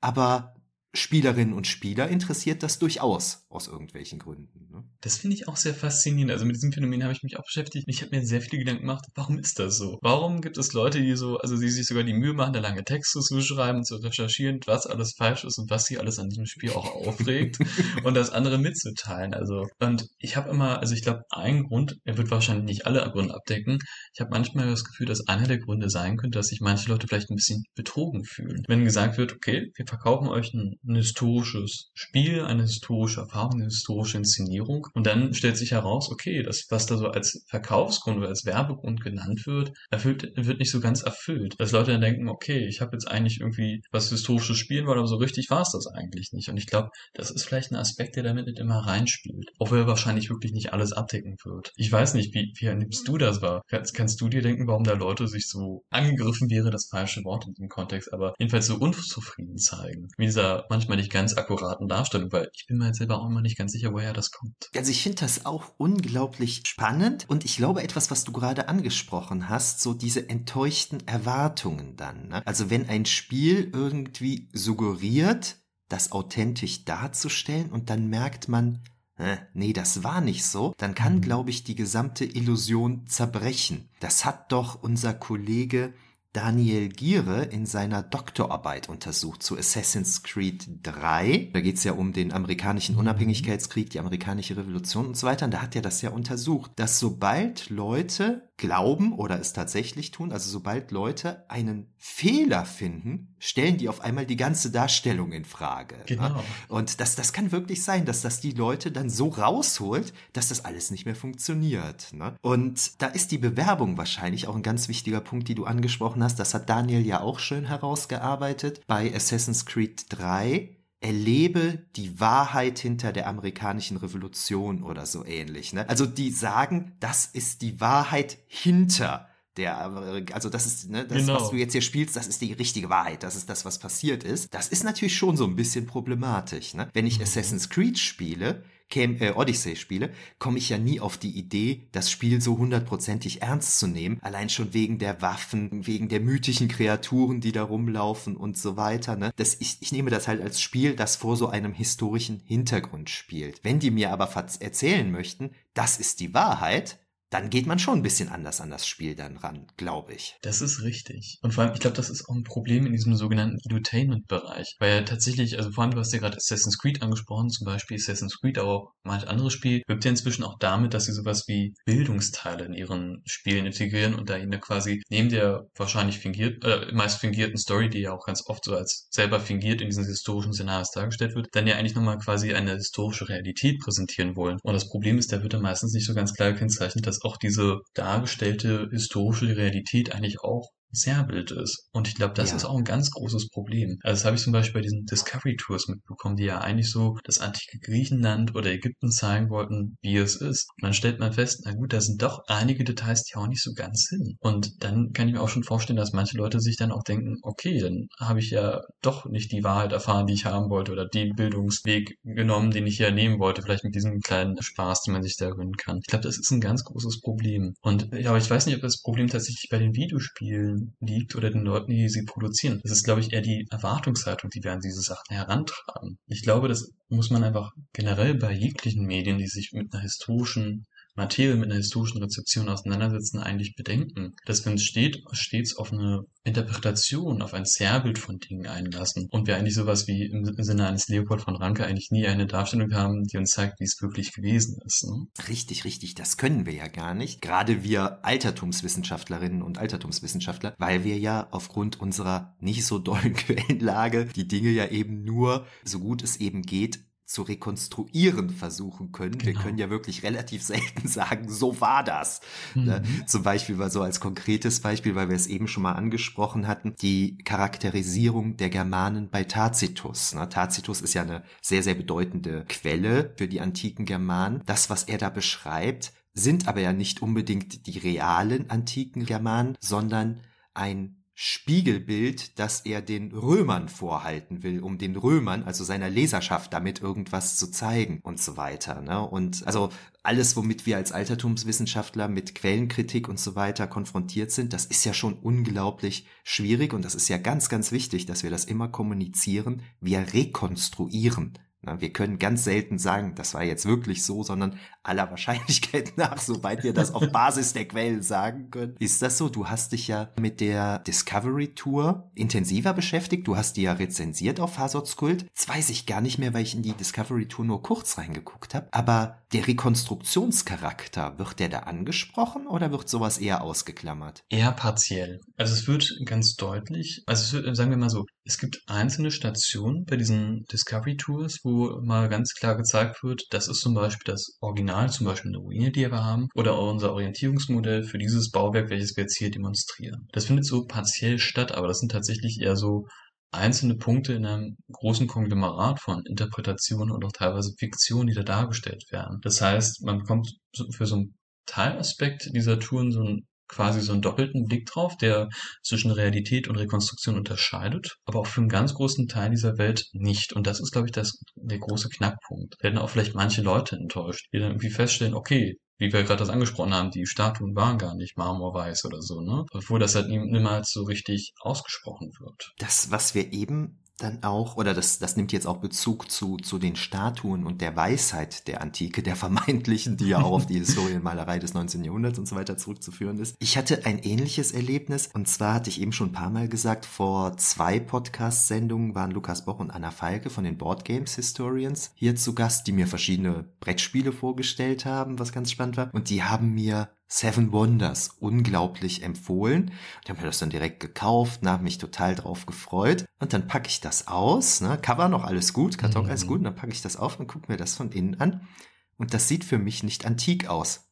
aber Spielerinnen und Spieler interessiert das durchaus aus irgendwelchen Gründen. Ne? Das finde ich auch sehr faszinierend. Also mit diesem Phänomen habe ich mich auch beschäftigt. Ich habe mir sehr viele Gedanken gemacht, warum ist das so? Warum gibt es Leute, die so, also die sich sogar die Mühe machen, da lange Texte zu schreiben, zu recherchieren, was alles falsch ist und was sie alles an diesem Spiel auch aufregt und das andere mitzuteilen. Also und ich habe immer, also ich glaube, ein Grund, er wird wahrscheinlich nicht alle Gründe abdecken. Ich habe manchmal das Gefühl, dass einer der Gründe sein könnte, dass sich manche Leute vielleicht ein bisschen betrogen fühlen. Wenn gesagt wird, okay, wir verkaufen euch ein ein historisches Spiel, eine historische Erfahrung, eine historische Inszenierung. Und dann stellt sich heraus, okay, das, was da so als Verkaufsgrund oder als Werbegrund genannt wird, erfüllt, wird nicht so ganz erfüllt. Dass Leute dann denken, okay, ich habe jetzt eigentlich irgendwie was historisches spielen wollen, aber so richtig war es das eigentlich nicht. Und ich glaube, das ist vielleicht ein Aspekt, der damit nicht immer reinspielt. Obwohl er wahrscheinlich wirklich nicht alles abdecken wird. Ich weiß nicht, wie, wie nimmst du das wahr? Kannst, kannst du dir denken, warum da Leute sich so angegriffen wäre, das falsche Wort in dem Kontext, aber jedenfalls so unzufrieden zeigen? Wie dieser manchmal nicht ganz akkuraten Darstellung, weil ich bin mir jetzt selber auch immer nicht ganz sicher, woher das kommt. Also ich finde das auch unglaublich spannend und ich glaube etwas, was du gerade angesprochen hast, so diese enttäuschten Erwartungen dann. Ne? Also wenn ein Spiel irgendwie suggeriert, das authentisch darzustellen und dann merkt man, äh, nee, das war nicht so, dann kann, mhm. glaube ich, die gesamte Illusion zerbrechen. Das hat doch unser Kollege Daniel Giere in seiner Doktorarbeit untersucht zu Assassin's Creed 3. Da geht es ja um den amerikanischen. Unabhängigkeitskrieg, die amerikanische Revolution und so weiter. Und da hat er das ja untersucht, dass sobald Leute glauben oder es tatsächlich tun, also sobald Leute einen Fehler finden, stellen die auf einmal die ganze Darstellung in Frage. Genau. Und das, das kann wirklich sein, dass das die Leute dann so rausholt, dass das alles nicht mehr funktioniert. Ne? Und da ist die Bewerbung wahrscheinlich auch ein ganz wichtiger Punkt, die du angesprochen hast. Das hat Daniel ja auch schön herausgearbeitet bei Assassin's Creed 3 erlebe die Wahrheit hinter der amerikanischen Revolution oder so ähnlich. Ne? Also die sagen, das ist die Wahrheit hinter der, also das ist, ne, das, genau. was du jetzt hier spielst, das ist die richtige Wahrheit, das ist das, was passiert ist. Das ist natürlich schon so ein bisschen problematisch. Ne? Wenn ich mhm. Assassin's Creed spiele, käme, äh, Odyssey spiele, komme ich ja nie auf die Idee, das Spiel so hundertprozentig ernst zu nehmen. Allein schon wegen der Waffen, wegen der mythischen Kreaturen, die da rumlaufen und so weiter. Ne? Das, ich, ich nehme das halt als Spiel, das vor so einem historischen Hintergrund spielt. Wenn die mir aber erzählen möchten, das ist die Wahrheit, dann geht man schon ein bisschen anders an das Spiel dann ran, glaube ich. Das ist richtig. Und vor allem, ich glaube, das ist auch ein Problem in diesem sogenannten Edutainment-Bereich. Weil ja tatsächlich, also vor allem, du hast ja gerade Assassin's Creed angesprochen, zum Beispiel Assassin's Creed, aber auch manche andere Spiele, wirkt ja inzwischen auch damit, dass sie sowas wie Bildungsteile in ihren Spielen integrieren und da ihnen quasi neben der wahrscheinlich fingiert, äh, meist fingierten Story, die ja auch ganz oft so als selber fingiert in diesen historischen Szenarios dargestellt wird, dann ja eigentlich nochmal quasi eine historische Realität präsentieren wollen. Und das Problem ist, da wird dann meistens nicht so ganz klar gekennzeichnet, dass auch diese dargestellte historische Realität eigentlich auch Zerrbild ist. Und ich glaube, das ja. ist auch ein ganz großes Problem. Also das habe ich zum Beispiel bei diesen Discovery Tours mitbekommen, die ja eigentlich so das antike Griechenland oder Ägypten zeigen wollten, wie es ist. Und dann stellt man fest, na gut, da sind doch einige Details, die auch nicht so ganz sind. Und dann kann ich mir auch schon vorstellen, dass manche Leute sich dann auch denken, okay, dann habe ich ja doch nicht die Wahrheit erfahren, die ich haben wollte oder den Bildungsweg genommen, den ich ja nehmen wollte, vielleicht mit diesem kleinen Spaß, den man sich da gönnen kann. Ich glaube, das ist ein ganz großes Problem. Und ja, aber ich weiß nicht, ob das Problem tatsächlich bei den Videospielen liegt oder den Leuten, die sie produzieren. Das ist, glaube ich, eher die Erwartungshaltung, die wir an diese Sachen herantragen. Ich glaube, das muss man einfach generell bei jeglichen Medien, die sich mit einer historischen Materie mit einer historischen Rezeption auseinandersetzen, eigentlich bedenken, dass wenn es steht, stets auf eine Interpretation, auf ein Zerrbild von Dingen einlassen und wir eigentlich sowas wie im Sinne eines Leopold von Ranke eigentlich nie eine Darstellung haben, die uns zeigt, wie es wirklich gewesen ist. Ne? Richtig, richtig, das können wir ja gar nicht. Gerade wir Altertumswissenschaftlerinnen und Altertumswissenschaftler, weil wir ja aufgrund unserer nicht so dollen Quellenlage die Dinge ja eben nur, so gut es eben geht, zu rekonstruieren versuchen können. Genau. Wir können ja wirklich relativ selten sagen, so war das. Ne? Mhm. Zum Beispiel war so als konkretes Beispiel, weil wir es eben schon mal angesprochen hatten, die Charakterisierung der Germanen bei Tacitus. Ne? Tacitus ist ja eine sehr, sehr bedeutende Quelle für die antiken Germanen. Das, was er da beschreibt, sind aber ja nicht unbedingt die realen antiken Germanen, sondern ein Spiegelbild, das er den Römern vorhalten will, um den Römern, also seiner Leserschaft, damit irgendwas zu zeigen und so weiter. Ne? Und also alles, womit wir als Altertumswissenschaftler mit Quellenkritik und so weiter konfrontiert sind, das ist ja schon unglaublich schwierig und das ist ja ganz, ganz wichtig, dass wir das immer kommunizieren. Wir rekonstruieren wir können ganz selten sagen, das war jetzt wirklich so, sondern aller Wahrscheinlichkeit nach, soweit wir das auf Basis der Quellen sagen können. Ist das so? Du hast dich ja mit der Discovery Tour intensiver beschäftigt. Du hast die ja rezensiert auf Hasots Kult. Jetzt weiß ich gar nicht mehr, weil ich in die Discovery Tour nur kurz reingeguckt habe. Aber der Rekonstruktionscharakter, wird der da angesprochen oder wird sowas eher ausgeklammert? Eher partiell. Also es wird ganz deutlich, also es wird, sagen wir mal so, es gibt einzelne Stationen bei diesen Discovery Tours, wo mal ganz klar gezeigt wird, das ist zum Beispiel das Original, zum Beispiel eine Ruine, die wir haben, oder unser Orientierungsmodell für dieses Bauwerk, welches wir jetzt hier demonstrieren. Das findet so partiell statt, aber das sind tatsächlich eher so einzelne Punkte in einem großen Konglomerat von Interpretationen und auch teilweise Fiktionen, die da dargestellt werden. Das heißt, man bekommt für so einen Teilaspekt dieser Touren so einen quasi so einen doppelten Blick drauf, der zwischen Realität und Rekonstruktion unterscheidet, aber auch für einen ganz großen Teil dieser Welt nicht. Und das ist, glaube ich, das, der große Knackpunkt. Werden auch vielleicht manche Leute enttäuscht, die dann irgendwie feststellen, okay, wie wir gerade das angesprochen haben, die Statuen waren gar nicht marmorweiß oder so, ne? Obwohl das halt niemals so richtig ausgesprochen wird. Das, was wir eben dann auch, oder das, das nimmt jetzt auch Bezug zu, zu den Statuen und der Weisheit der Antike, der vermeintlichen, die ja auch auf die Historienmalerei des 19. Jahrhunderts und so weiter zurückzuführen ist. Ich hatte ein ähnliches Erlebnis und zwar hatte ich eben schon ein paar Mal gesagt, vor zwei Podcast-Sendungen waren Lukas Boch und Anna Falke von den Board Games Historians hier zu Gast, die mir verschiedene Brettspiele vorgestellt haben, was ganz spannend war. Und die haben mir Seven Wonders unglaublich empfohlen. Ich habe mir das dann direkt gekauft, habe mich total drauf gefreut. Und dann packe ich das aus, ne? Cover noch alles gut, Karton mhm. alles gut, und dann packe ich das auf und gucke mir das von innen an. Und das sieht für mich nicht antik aus.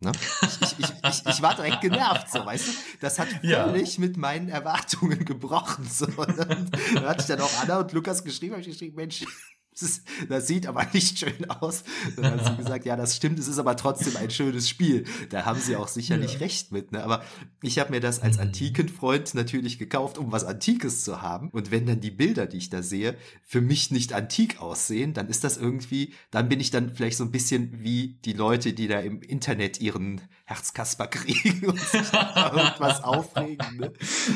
Ne? Ich, ich, ich, ich, war direkt genervt, so, weißt du? Das hat völlig ja. mit meinen Erwartungen gebrochen. So. Und dann, dann hatte ich dann auch Anna und Lukas geschrieben, habe ich geschrieben, Mensch, das sieht aber nicht schön aus. Dann haben sie gesagt, ja, das stimmt, es ist aber trotzdem ein schönes Spiel. Da haben sie auch sicherlich ja. recht mit. Ne? Aber ich habe mir das als mhm. Antikenfreund natürlich gekauft, um was Antikes zu haben. Und wenn dann die Bilder, die ich da sehe, für mich nicht antik aussehen, dann ist das irgendwie, dann bin ich dann vielleicht so ein bisschen wie die Leute, die da im Internet ihren Herzkasper kriegen und sich irgendwas aufregen. Ne?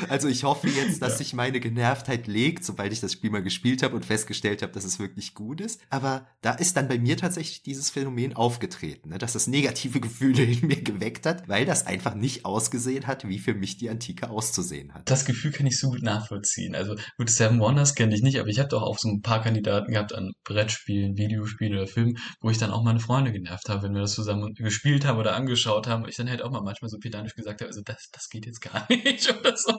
Also ich hoffe jetzt, dass sich meine Genervtheit legt, sobald ich das Spiel mal gespielt habe und festgestellt habe, dass es wirklich gut ist. Aber da ist dann bei mir tatsächlich dieses Phänomen aufgetreten, ne, dass das negative Gefühle in mir geweckt hat, weil das einfach nicht ausgesehen hat, wie für mich die Antike auszusehen hat. Das Gefühl kann ich so gut nachvollziehen. Also gut, Seven Wonders kenne ich nicht, aber ich habe doch auch so ein paar Kandidaten gehabt an Brettspielen, Videospielen oder Filmen, wo ich dann auch meine Freunde genervt habe, wenn wir das zusammen gespielt haben oder angeschaut haben. Ich dann halt auch mal manchmal so pedanisch gesagt habe, also das, das geht jetzt gar nicht oder so.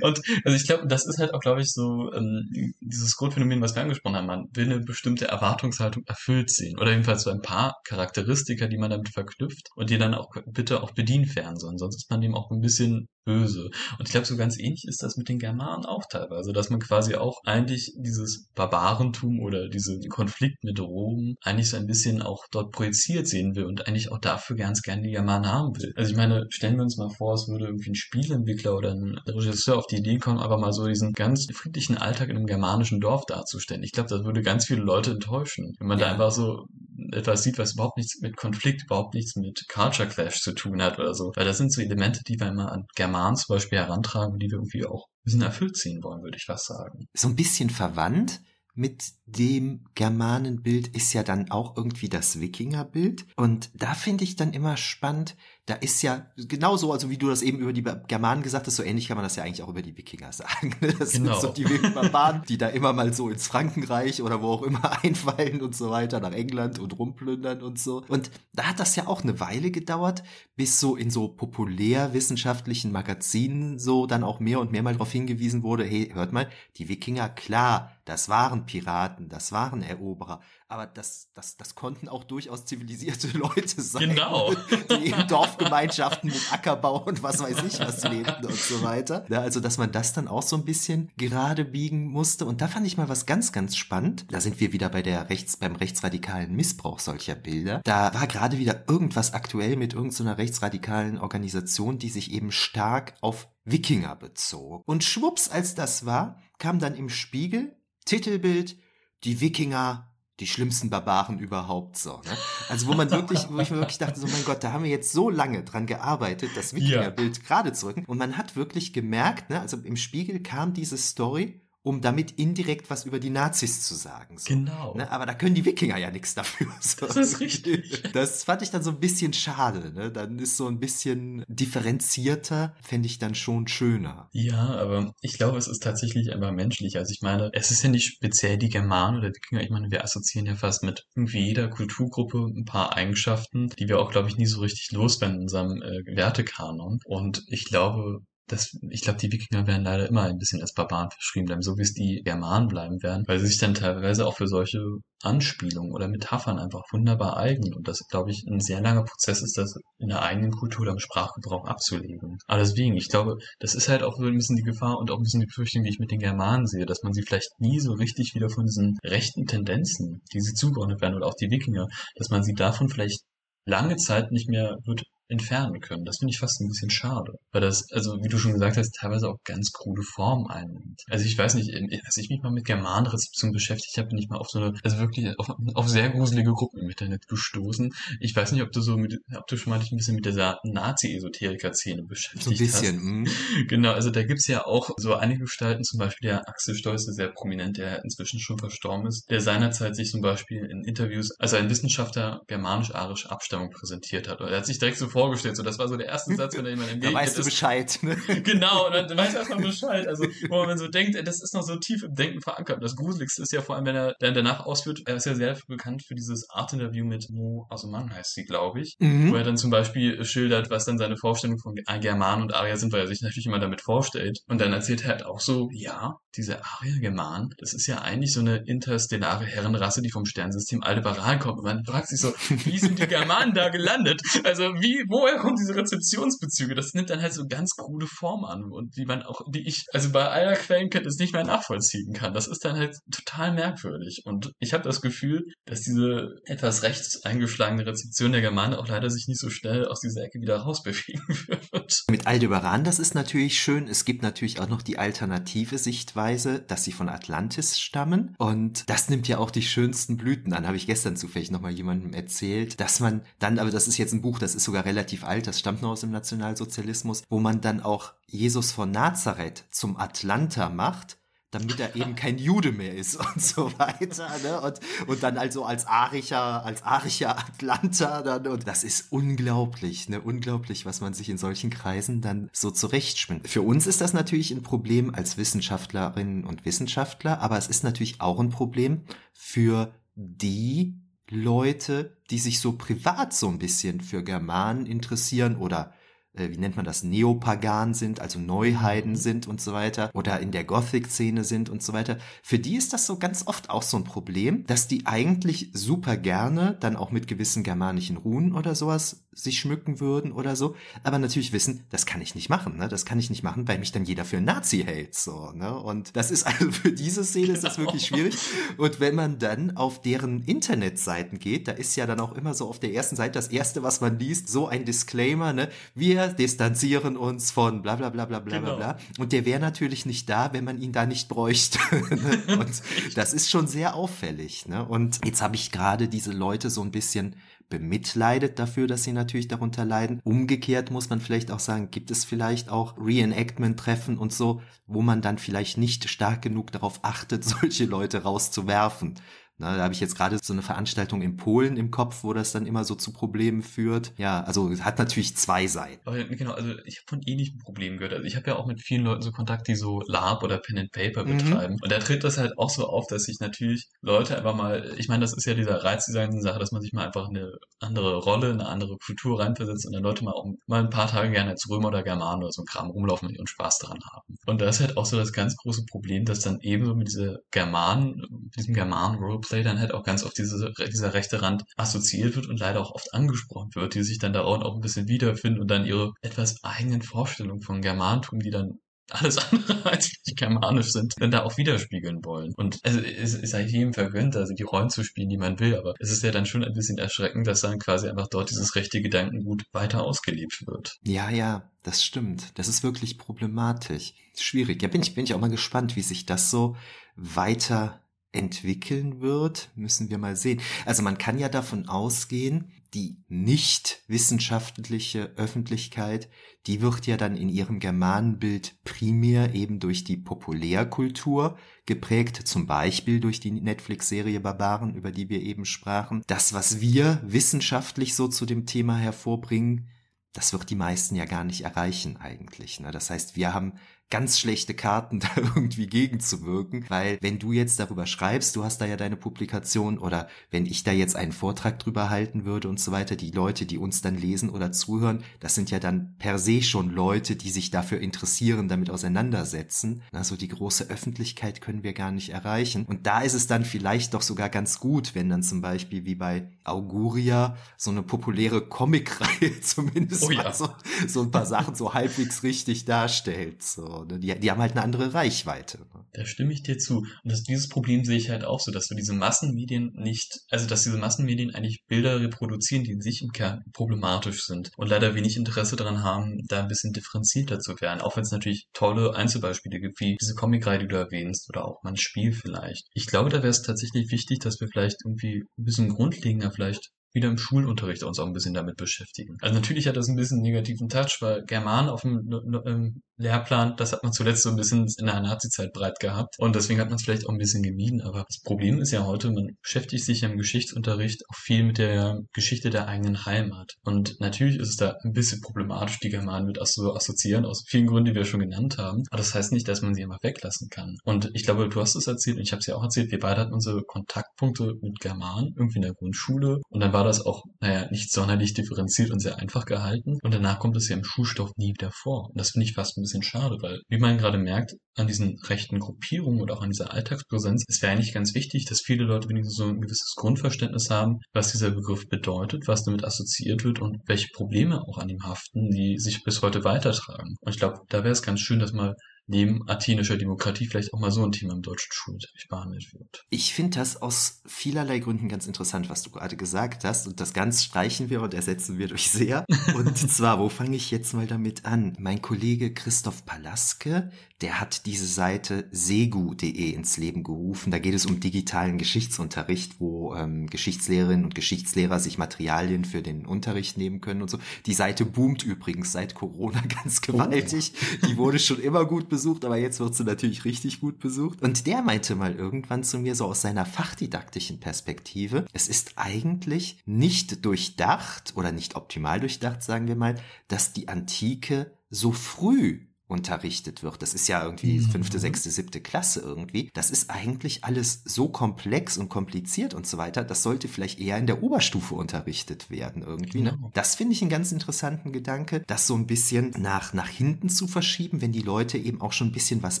Und also ich glaube, das ist halt auch, glaube ich, so ähm, dieses Grundphänomen, was wir angesprochen haben. Man will eine bestimmte Erwartungshaltung erfüllt sehen. Oder jedenfalls so ein paar Charakteristika, die man damit verknüpft und die dann auch bitte auch bedient werden sollen. Sonst ist man dem auch ein bisschen böse. Und ich glaube, so ganz ähnlich ist das mit den Germanen auch teilweise, dass man quasi auch eigentlich dieses Barbarentum oder diesen Konflikt mit Rom eigentlich so ein bisschen auch dort projiziert sehen will und eigentlich auch dafür ganz gerne die Germanen haben will. Also ich meine, stellen wir uns mal vor, es würde irgendwie ein Spielentwickler oder ein Regisseur auf die Idee kommen, aber mal so diesen ganz friedlichen Alltag in einem germanischen Dorf darzustellen. Ich glaube, das würde ganz viele Leute enttäuschen, wenn man ja. da einfach so etwas sieht, was überhaupt nichts mit Konflikt, überhaupt nichts mit Culture Clash zu tun hat oder so. Weil das sind so Elemente, die wir immer an Germanen zum Beispiel herantragen, die wir irgendwie auch ein bisschen erfüllt ziehen wollen, würde ich fast sagen. So ein bisschen verwandt mit dem Germanenbild ist ja dann auch irgendwie das Wikingerbild. Und da finde ich dann immer spannend, da ist ja genauso, also wie du das eben über die Germanen gesagt hast, so ähnlich kann man das ja eigentlich auch über die Wikinger sagen. Das genau. sind so die Barbaren, die da immer mal so ins Frankenreich oder wo auch immer einfallen und so weiter, nach England und rumplündern und so. Und da hat das ja auch eine Weile gedauert, bis so in so populärwissenschaftlichen Magazinen so dann auch mehr und mehr mal darauf hingewiesen wurde, hey, hört mal, die Wikinger, klar, das waren Piraten, das waren Eroberer, aber das, das, das konnten auch durchaus zivilisierte Leute sein. Genau. Die in Dorfgemeinschaften mit Ackerbau und was weiß ich was lebten und so weiter. Ja, also, dass man das dann auch so ein bisschen gerade biegen musste. Und da fand ich mal was ganz, ganz spannend. Da sind wir wieder bei der Rechts, beim rechtsradikalen Missbrauch solcher Bilder. Da war gerade wieder irgendwas aktuell mit irgendeiner rechtsradikalen Organisation, die sich eben stark auf Wikinger bezog. Und schwupps, als das war, kam dann im Spiegel Titelbild, die Wikinger die schlimmsten Barbaren überhaupt so. Ne? Also wo man wirklich, wo ich mir wirklich dachte, so mein Gott, da haben wir jetzt so lange dran gearbeitet, das Wikingerbild ja. gerade zu rücken. Und man hat wirklich gemerkt, ne, also im Spiegel kam diese Story um damit indirekt was über die Nazis zu sagen. So. Genau. Ne? Aber da können die Wikinger ja nichts dafür. So. Das ist richtig. Das fand ich dann so ein bisschen schade. Ne? Dann ist so ein bisschen differenzierter, fände ich dann schon schöner. Ja, aber ich glaube, es ist tatsächlich einfach menschlich. Also ich meine, es ist ja nicht speziell die Germanen oder Wikinger. Ich meine, wir assoziieren ja fast mit irgendwie jeder Kulturgruppe ein paar Eigenschaften, die wir auch, glaube ich, nie so richtig loswerden in unserem äh, Wertekanon. Und ich glaube, das, ich glaube, die Wikinger werden leider immer ein bisschen als Barbaren verschrieben bleiben, so wie es die Germanen bleiben werden, weil sie sich dann teilweise auch für solche Anspielungen oder Metaphern einfach wunderbar eignen. Und das, glaube ich, ein sehr langer Prozess ist, das in der eigenen Kultur oder im Sprachgebrauch abzulegen. Aber deswegen, ich glaube, das ist halt auch so ein bisschen die Gefahr und auch ein bisschen die Befürchtung, die ich mit den Germanen sehe, dass man sie vielleicht nie so richtig wieder von diesen rechten Tendenzen, die sie zugeordnet werden, oder auch die Wikinger, dass man sie davon vielleicht lange Zeit nicht mehr wird entfernen können. Das finde ich fast ein bisschen schade. Weil das, also wie du schon gesagt hast, teilweise auch ganz krude Formen einnimmt. Also ich weiß nicht, als ich mich mal mit Germanrezeption beschäftigt habe, bin ich mal auf so eine, also wirklich auf, auf sehr gruselige Gruppen im Internet gestoßen. Ich weiß nicht, ob du so mit, ob du schon mal dich ein bisschen mit dieser Nazi-Esoteriker-Szene beschäftigt hast. So ein bisschen, hast. Mm. Genau, also da gibt's ja auch so einige Gestalten, zum Beispiel der Axel Stolz, der sehr prominent, der inzwischen schon verstorben ist, der seinerzeit sich zum Beispiel in Interviews als ein Wissenschaftler germanisch-arische Abstammung präsentiert hat. Er hat sich direkt so vorgestellt, so das war so der erste Satz, wenn er jemand entgegnet Da weißt du Bescheid. Ne? genau, und dann weißt du erstmal Bescheid. Also, wo man so denkt, das ist noch so tief im Denken verankert. Das Gruseligste ist ja vor allem, wenn er dann danach ausführt, er ist ja sehr bekannt für dieses Art-Interview mit Mo Asuman heißt sie, glaube ich, mhm. wo er dann zum Beispiel schildert, was dann seine Vorstellung von Germanen und Arier sind, weil er sich natürlich immer damit vorstellt. Und dann erzählt er halt auch so, ja, diese Arier-Germanen, das ist ja eigentlich so eine interstellare Herrenrasse, die vom Sternsystem Aldebaran kommt. Und man fragt sich so, wie sind die Germanen da gelandet? Also wie, woher kommen diese Rezeptionsbezüge? Das nimmt dann halt so ganz krude Form an und die man auch, die ich, also bei aller Quellenkenntnis nicht mehr nachvollziehen kann. Das ist dann halt total merkwürdig. Und ich habe das Gefühl, dass diese etwas rechts eingeschlagene Rezeption der Germanen auch leider sich nicht so schnell aus dieser Ecke wieder rausbewegen wird. Mit Aldebaran, das ist natürlich schön. Es gibt natürlich auch noch die alternative Sichtweise, dass sie von Atlantis stammen. Und das nimmt ja auch die schönsten Blüten an, habe ich gestern zufällig nochmal jemandem erzählt, dass man dann, aber das ist jetzt ein Buch, das ist sogar relativ alt, das stammt noch aus dem Nationalsozialismus, wo man dann auch Jesus von Nazareth zum Atlanta macht damit er eben kein Jude mehr ist und so weiter. Ne? Und, und dann also als arischer, als arischer Atlanta dann. Und das ist unglaublich, ne? Unglaublich, was man sich in solchen Kreisen dann so zurechtspinnt. Für uns ist das natürlich ein Problem als Wissenschaftlerinnen und Wissenschaftler, aber es ist natürlich auch ein Problem für die Leute, die sich so privat so ein bisschen für Germanen interessieren oder äh, wie nennt man das, Neopagan sind, also Neuheiden sind und so weiter, oder in der Gothic-Szene sind und so weiter, für die ist das so ganz oft auch so ein Problem, dass die eigentlich super gerne dann auch mit gewissen germanischen Runen oder sowas sich schmücken würden oder so, aber natürlich wissen, das kann ich nicht machen, ne? Das kann ich nicht machen, weil mich dann jeder für einen Nazi hält, so, ne? Und das ist also für diese Szene ist das wirklich schwierig. Und wenn man dann auf deren Internetseiten geht, da ist ja dann auch immer so auf der ersten Seite das erste, was man liest, so ein Disclaimer, ne? Wir distanzieren uns von bla bla bla bla bla genau. bla. Und der wäre natürlich nicht da, wenn man ihn da nicht bräuchte. und das ist schon sehr auffällig. Ne? Und jetzt habe ich gerade diese Leute so ein bisschen bemitleidet dafür, dass sie natürlich darunter leiden. Umgekehrt muss man vielleicht auch sagen, gibt es vielleicht auch Reenactment-Treffen und so, wo man dann vielleicht nicht stark genug darauf achtet, solche Leute rauszuwerfen. Na, da habe ich jetzt gerade so eine Veranstaltung in Polen im Kopf, wo das dann immer so zu Problemen führt. Ja, also hat natürlich zwei Seiten. Aber genau, also ich habe von ähnlichen Problemen gehört. Also ich habe ja auch mit vielen Leuten so Kontakt, die so Lab oder Pen and Paper mhm. betreiben. Und da tritt das halt auch so auf, dass sich natürlich Leute einfach mal, ich meine, das ist ja dieser Reiz dieser Sache, dass man sich mal einfach eine andere Rolle, eine andere Kultur reinversetzt und dann Leute mal auch mal ein paar Tage gerne als Römer oder Germanen oder so ein Kram rumlaufen und Spaß daran haben. Und da ist halt auch so das ganz große Problem, dass dann ebenso mit dieser Germanen, diesem Germanen Roleplay dann halt auch ganz oft diese, dieser rechte Rand assoziiert wird und leider auch oft angesprochen wird, die sich dann da auch ein bisschen wiederfinden und dann ihre etwas eigenen Vorstellungen von Germantum, die dann alles andere als die germanisch sind, dann da auch widerspiegeln wollen. Und also, es ist halt jedem vergönnt, also die Rollen zu spielen, die man will, aber es ist ja dann schon ein bisschen erschreckend, dass dann quasi einfach dort dieses rechte Gedankengut weiter ausgelebt wird. Ja, ja, das stimmt. Das ist wirklich problematisch. Schwierig. Ja, bin ich, bin ich auch mal gespannt, wie sich das so weiter entwickeln wird, müssen wir mal sehen. Also man kann ja davon ausgehen, die nicht wissenschaftliche Öffentlichkeit, die wird ja dann in ihrem Germanenbild primär eben durch die Populärkultur geprägt, zum Beispiel durch die Netflix-Serie Barbaren, über die wir eben sprachen. Das, was wir wissenschaftlich so zu dem Thema hervorbringen, das wird die meisten ja gar nicht erreichen eigentlich. Ne? Das heißt, wir haben ganz schlechte Karten, da irgendwie gegenzuwirken, weil wenn du jetzt darüber schreibst, du hast da ja deine Publikation oder wenn ich da jetzt einen Vortrag drüber halten würde und so weiter, die Leute, die uns dann lesen oder zuhören, das sind ja dann per se schon Leute, die sich dafür interessieren, damit auseinandersetzen. Also die große Öffentlichkeit können wir gar nicht erreichen. Und da ist es dann vielleicht doch sogar ganz gut, wenn dann zum Beispiel wie bei Auguria so eine populäre Comicreihe zumindest oh ja. so, so ein paar Sachen so halbwegs richtig darstellt. So Ne? die, die haben halt eine andere Reichweite. Ne? Da stimme ich dir zu. Und das, dieses Problem sehe ich halt auch so, dass du diese Massenmedien nicht, also dass diese Massenmedien eigentlich Bilder reproduzieren, die in sich im Kern problematisch sind und leider wenig Interesse daran haben, da ein bisschen differenzierter zu werden. Auch wenn es natürlich tolle Einzelbeispiele gibt, wie diese Comicreihe, die du erwähnst, oder auch mal ein Spiel vielleicht. Ich glaube, da wäre es tatsächlich wichtig, dass wir vielleicht irgendwie ein bisschen grundlegender vielleicht wieder im Schulunterricht uns auch ein bisschen damit beschäftigen. Also natürlich hat das ein bisschen negativen Touch, weil German auf dem Lehrplan, das hat man zuletzt so ein bisschen in der Nazi-Zeit breit gehabt und deswegen hat man es vielleicht auch ein bisschen gemieden. Aber das Problem ist ja heute, man beschäftigt sich im Geschichtsunterricht auch viel mit der Geschichte der eigenen Heimat. Und natürlich ist es da ein bisschen problematisch, die Germanen mit so assoziieren, aus vielen Gründen, die wir schon genannt haben. Aber das heißt nicht, dass man sie einfach weglassen kann. Und ich glaube, du hast es erzählt und ich habe es ja auch erzählt, wir beide hatten unsere Kontaktpunkte mit Germanen, irgendwie in der Grundschule. Und dann war das auch, naja, nicht sonderlich differenziert und sehr einfach gehalten. Und danach kommt es ja im Schulstoff nie wieder vor. Und das finde ich fast ein bisschen schade, weil, wie man gerade merkt, an diesen rechten Gruppierungen oder auch an dieser Alltagspräsenz, es wäre eigentlich ganz wichtig, dass viele Leute wenigstens so ein gewisses Grundverständnis haben, was dieser Begriff bedeutet, was damit assoziiert wird und welche Probleme auch an ihm haften, die sich bis heute weitertragen. Und ich glaube, da wäre es ganz schön, dass mal neben athenischer Demokratie vielleicht auch mal so ein Thema im deutschen Schulunterricht behandelt wird. Ich finde das aus vielerlei Gründen ganz interessant, was du gerade gesagt hast. Und das ganz streichen wir und ersetzen wir durch sehr. Und zwar, wo fange ich jetzt mal damit an? Mein Kollege Christoph Palaske, der hat diese Seite segu.de ins Leben gerufen. Da geht es um digitalen Geschichtsunterricht, wo ähm, Geschichtslehrerinnen und Geschichtslehrer sich Materialien für den Unterricht nehmen können und so. Die Seite boomt übrigens seit Corona ganz gewaltig. Oh. Die wurde schon immer gut besucht, aber jetzt wird sie natürlich richtig gut besucht. Und der meinte mal irgendwann zu mir so aus seiner fachdidaktischen Perspektive, es ist eigentlich nicht durchdacht oder nicht optimal durchdacht, sagen wir mal, dass die Antike so früh unterrichtet wird. Das ist ja irgendwie mhm. fünfte, sechste, siebte Klasse irgendwie. Das ist eigentlich alles so komplex und kompliziert und so weiter. Das sollte vielleicht eher in der Oberstufe unterrichtet werden irgendwie. Ne? Genau. Das finde ich einen ganz interessanten Gedanke, das so ein bisschen nach, nach hinten zu verschieben, wenn die Leute eben auch schon ein bisschen was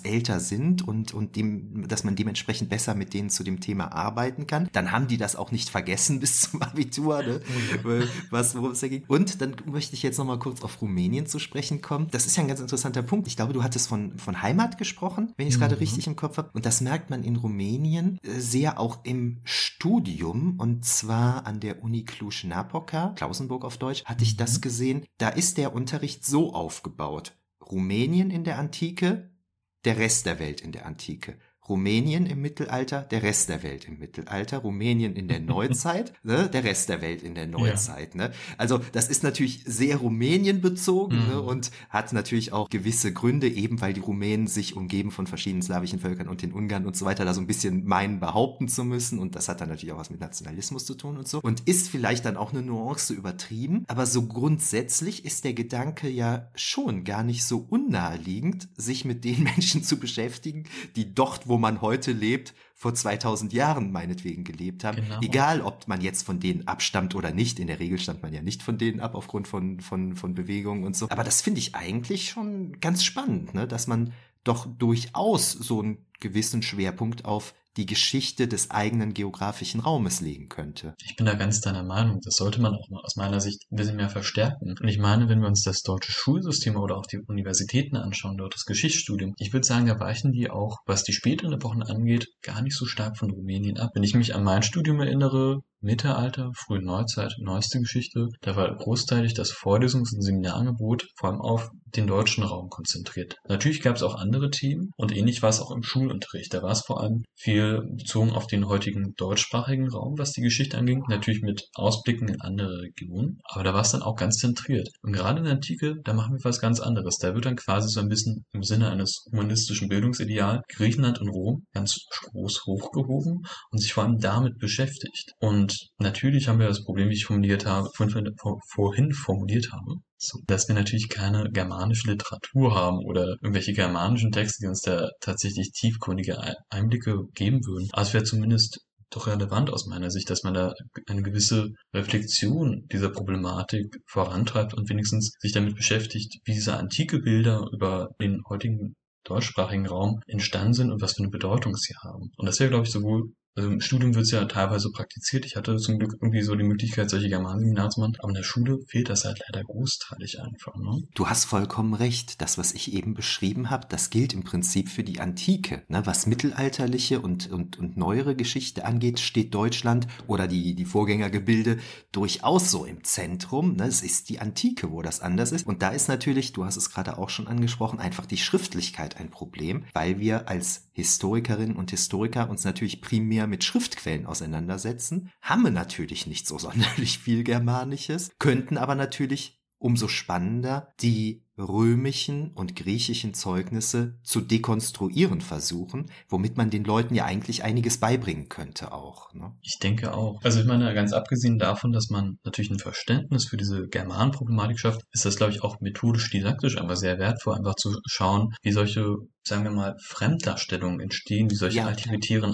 älter sind und, und dem, dass man dementsprechend besser mit denen zu dem Thema arbeiten kann. Dann haben die das auch nicht vergessen bis zum Abitur, ne? Oh was, worum es da ging. Und dann möchte ich jetzt noch mal kurz auf Rumänien zu sprechen kommen. Das ist ja ein ganz interessanter Punkt Punkt. Ich glaube, du hattest von, von Heimat gesprochen, wenn ich es mhm. gerade richtig im Kopf habe. Und das merkt man in Rumänien äh, sehr auch im Studium. Und zwar an der Uni Cluj-Napoca, Klausenburg auf Deutsch, hatte ich das mhm. gesehen. Da ist der Unterricht so aufgebaut. Rumänien in der Antike, der Rest der Welt in der Antike. Rumänien im Mittelalter, der Rest der Welt im Mittelalter, Rumänien in der Neuzeit, ne, der Rest der Welt in der Neuzeit. Ja. Ne? Also das ist natürlich sehr Rumänien bezogen ne, mhm. ne, und hat natürlich auch gewisse Gründe, eben weil die Rumänen sich umgeben von verschiedenen slawischen Völkern und den Ungarn und so weiter, da so ein bisschen meinen, behaupten zu müssen. Und das hat dann natürlich auch was mit Nationalismus zu tun und so. Und ist vielleicht dann auch eine Nuance übertrieben, aber so grundsätzlich ist der Gedanke ja schon gar nicht so unnaheliegend, sich mit den Menschen zu beschäftigen, die dort, wo man heute lebt, vor 2000 Jahren meinetwegen gelebt haben. Genau. Egal, ob man jetzt von denen abstammt oder nicht. In der Regel stammt man ja nicht von denen ab aufgrund von, von, von Bewegungen und so. Aber das finde ich eigentlich schon ganz spannend, ne? dass man doch durchaus so einen gewissen Schwerpunkt auf die Geschichte des eigenen geografischen Raumes legen könnte. Ich bin da ganz deiner Meinung. Das sollte man auch mal aus meiner Sicht ein bisschen mehr verstärken. Und ich meine, wenn wir uns das deutsche Schulsystem oder auch die Universitäten anschauen, dort das Geschichtsstudium, ich würde sagen, da weichen die auch, was die späteren Epochen angeht, gar nicht so stark von Rumänien ab. Wenn ich mich an mein Studium erinnere, Mittelalter, frühe Neuzeit, neueste Geschichte, da war großteilig das Vorlesungs- und Seminarangebot vor allem auf den deutschen Raum konzentriert. Natürlich gab es auch andere Themen und ähnlich war es auch im Schulunterricht. Da war es vor allem viel bezogen auf den heutigen deutschsprachigen Raum, was die Geschichte anging, natürlich mit Ausblicken in andere Regionen, aber da war es dann auch ganz zentriert. Und gerade in der Antike, da machen wir was ganz anderes. Da wird dann quasi so ein bisschen im Sinne eines humanistischen Bildungsideals Griechenland und Rom ganz groß hochgehoben und sich vor allem damit beschäftigt. Und natürlich haben wir das Problem, wie ich formuliert habe, vorhin formuliert habe, dass wir natürlich keine germanische Literatur haben oder irgendwelche germanischen Texte, die uns da tatsächlich tiefgründige Einblicke geben würden. Also wäre zumindest doch relevant aus meiner Sicht, dass man da eine gewisse Reflexion dieser Problematik vorantreibt und wenigstens sich damit beschäftigt, wie diese antike Bilder über den heutigen deutschsprachigen Raum entstanden sind und was für eine Bedeutung sie haben. Und das wäre, glaube ich, sowohl also im Studium wird es ja teilweise praktiziert. Ich hatte zum Glück irgendwie so die Möglichkeit, solche Germanseminare zu machen. Aber in der Schule fehlt das halt leider großteilig einfach. Ne? Du hast vollkommen recht. Das, was ich eben beschrieben habe, das gilt im Prinzip für die Antike. Ne? Was mittelalterliche und, und, und neuere Geschichte angeht, steht Deutschland oder die, die Vorgängergebilde durchaus so im Zentrum. Ne? Es ist die Antike, wo das anders ist. Und da ist natürlich, du hast es gerade auch schon angesprochen, einfach die Schriftlichkeit ein Problem, weil wir als Historikerinnen und Historiker uns natürlich primär mit Schriftquellen auseinandersetzen, haben wir natürlich nicht so sonderlich viel Germanisches, könnten aber natürlich umso spannender die römischen und griechischen Zeugnisse zu dekonstruieren versuchen, womit man den Leuten ja eigentlich einiges beibringen könnte auch. Ne? Ich denke auch. Also ich meine, ganz abgesehen davon, dass man natürlich ein Verständnis für diese Germanenproblematik schafft, ist das, glaube ich, auch methodisch didaktisch einfach sehr wertvoll, einfach zu schauen, wie solche sagen wir mal, Fremddarstellungen entstehen, wie solche ja,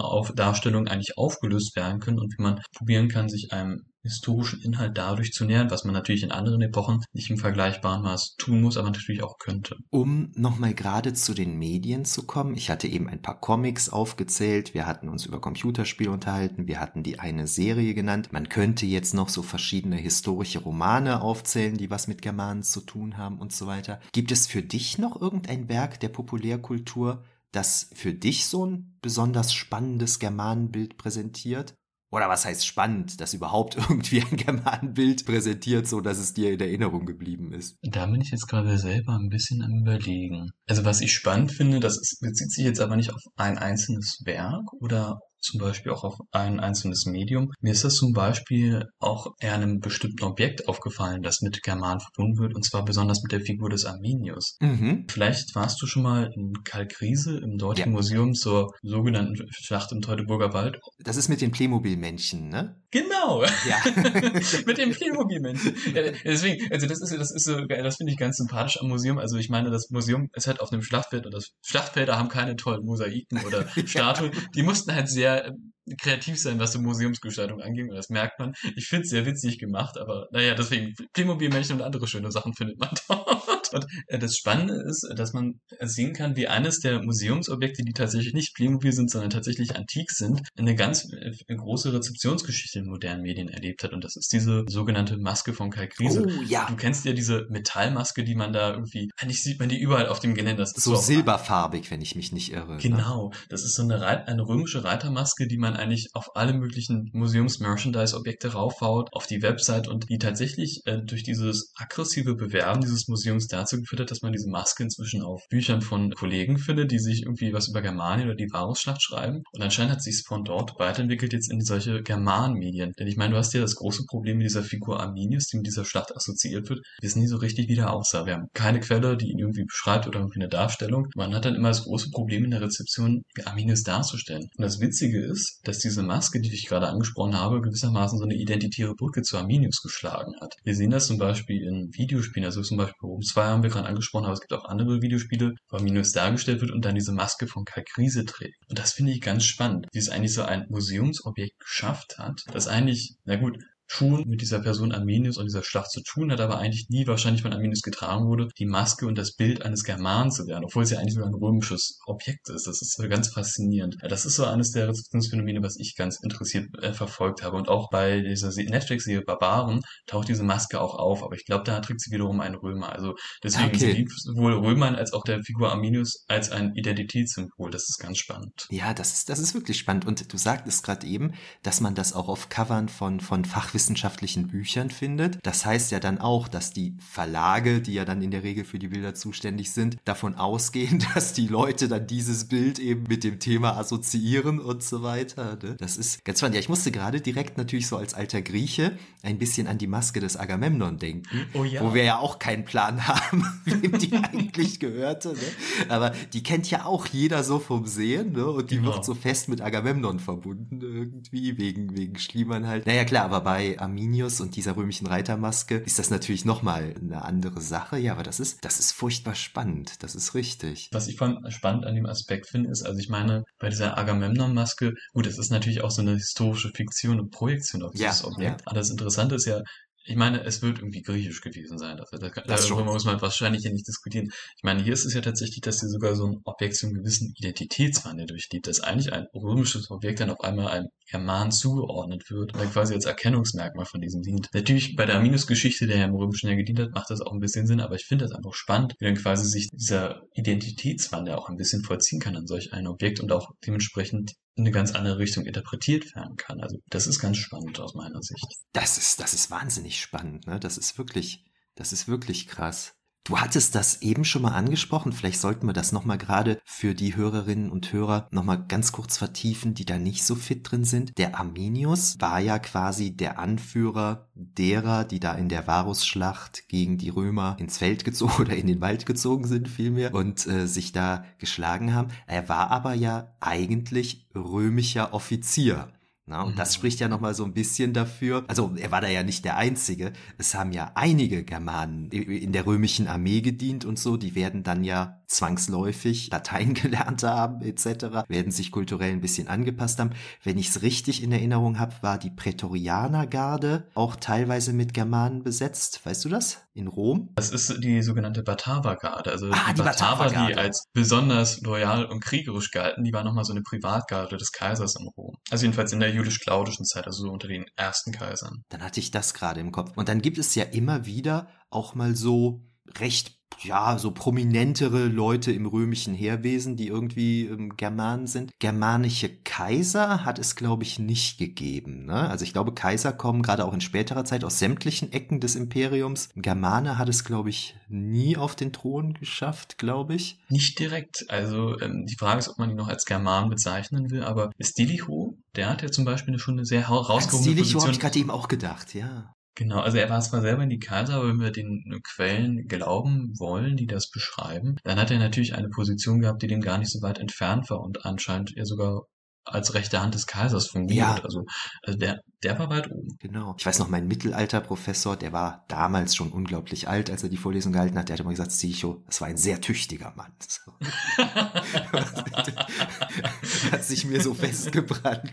Auf Darstellungen eigentlich aufgelöst werden können und wie man probieren kann, sich einem historischen Inhalt dadurch zu nähern, was man natürlich in anderen Epochen nicht im vergleichbaren Maß tun muss, aber natürlich auch könnte. Um nochmal gerade zu den Medien zu kommen, ich hatte eben ein paar Comics aufgezählt, wir hatten uns über Computerspiele unterhalten, wir hatten die eine Serie genannt, man könnte jetzt noch so verschiedene historische Romane aufzählen, die was mit Germanen zu tun haben und so weiter. Gibt es für dich noch irgendein Werk der Populärkultur, das für dich so ein besonders spannendes Germanenbild präsentiert? Oder was heißt spannend, dass überhaupt irgendwie ein Germanenbild präsentiert, so dass es dir in Erinnerung geblieben ist? Da bin ich jetzt gerade selber ein bisschen am überlegen. Also was ich spannend finde, das bezieht sich jetzt aber nicht auf ein einzelnes Werk oder zum Beispiel auch auf ein einzelnes Medium. Mir ist das zum Beispiel auch eher einem bestimmten Objekt aufgefallen, das mit German verbunden wird, und zwar besonders mit der Figur des Arminius. Mhm. Vielleicht warst du schon mal in Kalkriese im Deutschen ja. Museum zur sogenannten Schlacht im Teutoburger Wald. Das ist mit den Playmobil-Männchen, ne? Genau. Ja. mit dem Playmobil-Männchen. Ja, deswegen, also das ist, das ist so, das finde ich ganz sympathisch am Museum. Also ich meine, das Museum ist halt auf einem Schlachtfeld und das Schlachtfelder haben keine tollen Mosaiken oder Statuen. Die mussten halt sehr sehr äh, kreativ sein, was so Museumsgestaltung angeht. Und das merkt man. Ich finde es sehr witzig gemacht, aber naja, deswegen Playmobil-Männchen und andere schöne Sachen findet man dort. Und äh, das Spannende ist, dass man sehen kann, wie eines der Museumsobjekte, die tatsächlich nicht Playmobil sind, sondern tatsächlich antik sind, eine ganz äh, große Rezeptionsgeschichte in modernen Medien erlebt hat. Und das ist diese sogenannte Maske von Kai Krise. Oh, ja. Du kennst ja diese Metallmaske, die man da irgendwie, eigentlich sieht man die überall auf dem Gelände. Das ist so, silberfarbig, wenn ich mich nicht irre. Ne? Genau. Ne? Das ist so eine, eine römische Reitermaske, die man eigentlich auf alle möglichen Museums-Merchandise-Objekte raufhaut, auf die Website und die tatsächlich äh, durch dieses aggressive Bewerben dieses Museums dazu geführt hat, dass man diese Maske inzwischen auf Büchern von Kollegen findet, die sich irgendwie was über Germanien oder die Varusschlacht schreiben. Und anscheinend hat sich es von dort weiterentwickelt jetzt in solche Germanmedien. Denn ich meine, du hast ja das große Problem mit dieser Figur Arminius, die mit dieser Schlacht assoziiert wird. Wir wissen nie so richtig, wie der aussah. Wir haben keine Quelle, die ihn irgendwie beschreibt oder irgendwie eine Darstellung. Man hat dann immer das große Problem in der Rezeption, Arminius darzustellen. Und das Witzige ist, dass diese Maske, die ich gerade angesprochen habe, gewissermaßen so eine identitäre Brücke zu Arminius geschlagen hat. Wir sehen das zum Beispiel in Videospielen, also zum Beispiel Rom 2 haben wir gerade angesprochen, aber es gibt auch andere Videospiele, wo Minus dargestellt wird und dann diese Maske von Kalkrise trägt. Und das finde ich ganz spannend, wie es eigentlich so ein Museumsobjekt geschafft hat, das eigentlich, na gut, schon mit dieser Person Arminius und dieser Schlacht zu tun hat, aber eigentlich nie wahrscheinlich von Arminius getragen wurde, die Maske und das Bild eines Germanen zu werden, obwohl es ja eigentlich sogar ein römisches Objekt ist. Das ist so ganz faszinierend. Das ist so eines der Rezeptionsphänomene, was ich ganz interessiert äh, verfolgt habe. Und auch bei dieser Netflix-Serie Barbaren taucht diese Maske auch auf, aber ich glaube, da trägt sie wiederum einen Römer. Also deswegen okay. sie sowohl Römern als auch der Figur Arminius als ein Identitätssymbol. Das ist ganz spannend. Ja, das ist, das ist wirklich spannend. Und du sagtest gerade eben, dass man das auch auf Covern von, von Fachwissen wissenschaftlichen Büchern findet. Das heißt ja dann auch, dass die Verlage, die ja dann in der Regel für die Bilder zuständig sind, davon ausgehen, dass die Leute dann dieses Bild eben mit dem Thema assoziieren und so weiter. Ne? Das ist ganz spannend. Ja, ich musste gerade direkt natürlich so als alter Grieche ein bisschen an die Maske des Agamemnon denken, oh ja. wo wir ja auch keinen Plan haben, wem die eigentlich gehörte. Ne? Aber die kennt ja auch jeder so vom Sehen ne? und die genau. wird so fest mit Agamemnon verbunden irgendwie, wegen, wegen Schliemann halt. Naja klar, aber bei Arminius und dieser römischen Reitermaske ist das natürlich nochmal eine andere Sache. Ja, aber das ist, das ist furchtbar spannend. Das ist richtig. Was ich vor spannend an dem Aspekt finde, ist, also ich meine, bei dieser Agamemnon-Maske, gut, das ist natürlich auch so eine historische Fiktion und Projektion auf dieses ja, Objekt. Ja. Aber das Interessante ist ja, Ich meine, es wird irgendwie griechisch gewesen sein. Dafür. Das, Das darüber muss man wahrscheinlich hier nicht diskutieren. Ich meine, hier ist es ja tatsächlich, dass sie sogar so ein Objekt zu einem gewissen Identitätswandel durchlebt, dass eigentlich ein römisches Objekt dann auf einmal einem German zugeordnet wird, der quasi als Erkennungsmerkmal von diesem dient. Natürlich bei der Arminus-Geschichte, der ja im römischen ja gedient hat, macht das auch ein bisschen Sinn, aber ich finde das einfach spannend, wie dann quasi sich dieser Identitätswandel auch ein bisschen vollziehen kann an solch ein Objekt und auch dementsprechend in eine ganz andere Richtung interpretiert werden kann. Also das ist ganz spannend aus meiner Sicht. Das ist, das ist wahnsinnig spannend, ne? Das ist wirklich, das ist wirklich krass. Du hattest das eben schon mal angesprochen. Vielleicht sollten wir das nochmal gerade für die Hörerinnen und Hörer nochmal ganz kurz vertiefen, die da nicht so fit drin sind. Der Arminius war ja quasi der Anführer derer, die da in der Varusschlacht gegen die Römer ins Feld gezogen oder in den Wald gezogen sind vielmehr und äh, sich da geschlagen haben. Er war aber ja eigentlich römischer Offizier. Na, und das Mhm. spricht ja nochmal so ein bisschen dafür. Also er war da ja nicht der Einzige. Es haben ja einige Germanen in der römischen Armee gedient und so. Die werden dann ja zwangsläufig Latein gelernt haben etc. Werden sich kulturell ein bisschen angepasst haben. Wenn ich es richtig in Erinnerung habe, war die Prätorianergarde auch teilweise mit Germanen besetzt. Weißt du das? In Rom? Das ist die sogenannte Batavergarde. Also Ah, die, die Bataver, die als besonders loyal und kriegerisch galten, die war nochmal so eine Privatgarde des Kaisers in Rom. Also jedenfalls in der julisch-claudischen Zeit, also so unter den ersten Kaisern. Dann hatte ich das gerade im Kopf. Und dann gibt es ja immer wieder auch mal so recht, ja, so prominentere Leute im römischen Heerwesen, die irgendwie ähm, Germanen sind. Germanische Kaiser hat es, glaube ich, nicht gegeben. Ne? Also ich glaube, Kaiser kommen gerade auch in späterer Zeit aus sämtlichen Ecken des Imperiums. Germane hat es, glaube ich, nie auf den Thron geschafft, glaube ich. Nicht direkt. Also ähm, die Frage ist, ob man ihn noch als German bezeichnen will, aber Stilicho, der hat ja zum Beispiel schon eine sehr hau- An rausgehobene Stilicho habe Position. ich gerade eben auch gedacht, ja. Genau, also er war zwar selber in die Kaiser, aber wenn wir den Quellen glauben wollen, die das beschreiben, dann hat er natürlich eine Position gehabt, die dem gar nicht so weit entfernt war und anscheinend ja sogar als rechte Hand des Kaisers fungiert. Ja. Also, also der, der war weit oben. Genau. Ich weiß noch, mein Mittelalterprofessor, der war damals schon unglaublich alt, als er die Vorlesung gehalten hat. Der hat immer gesagt, Stilicho, das war ein sehr tüchtiger Mann. So. hat sich mir so festgebrannt.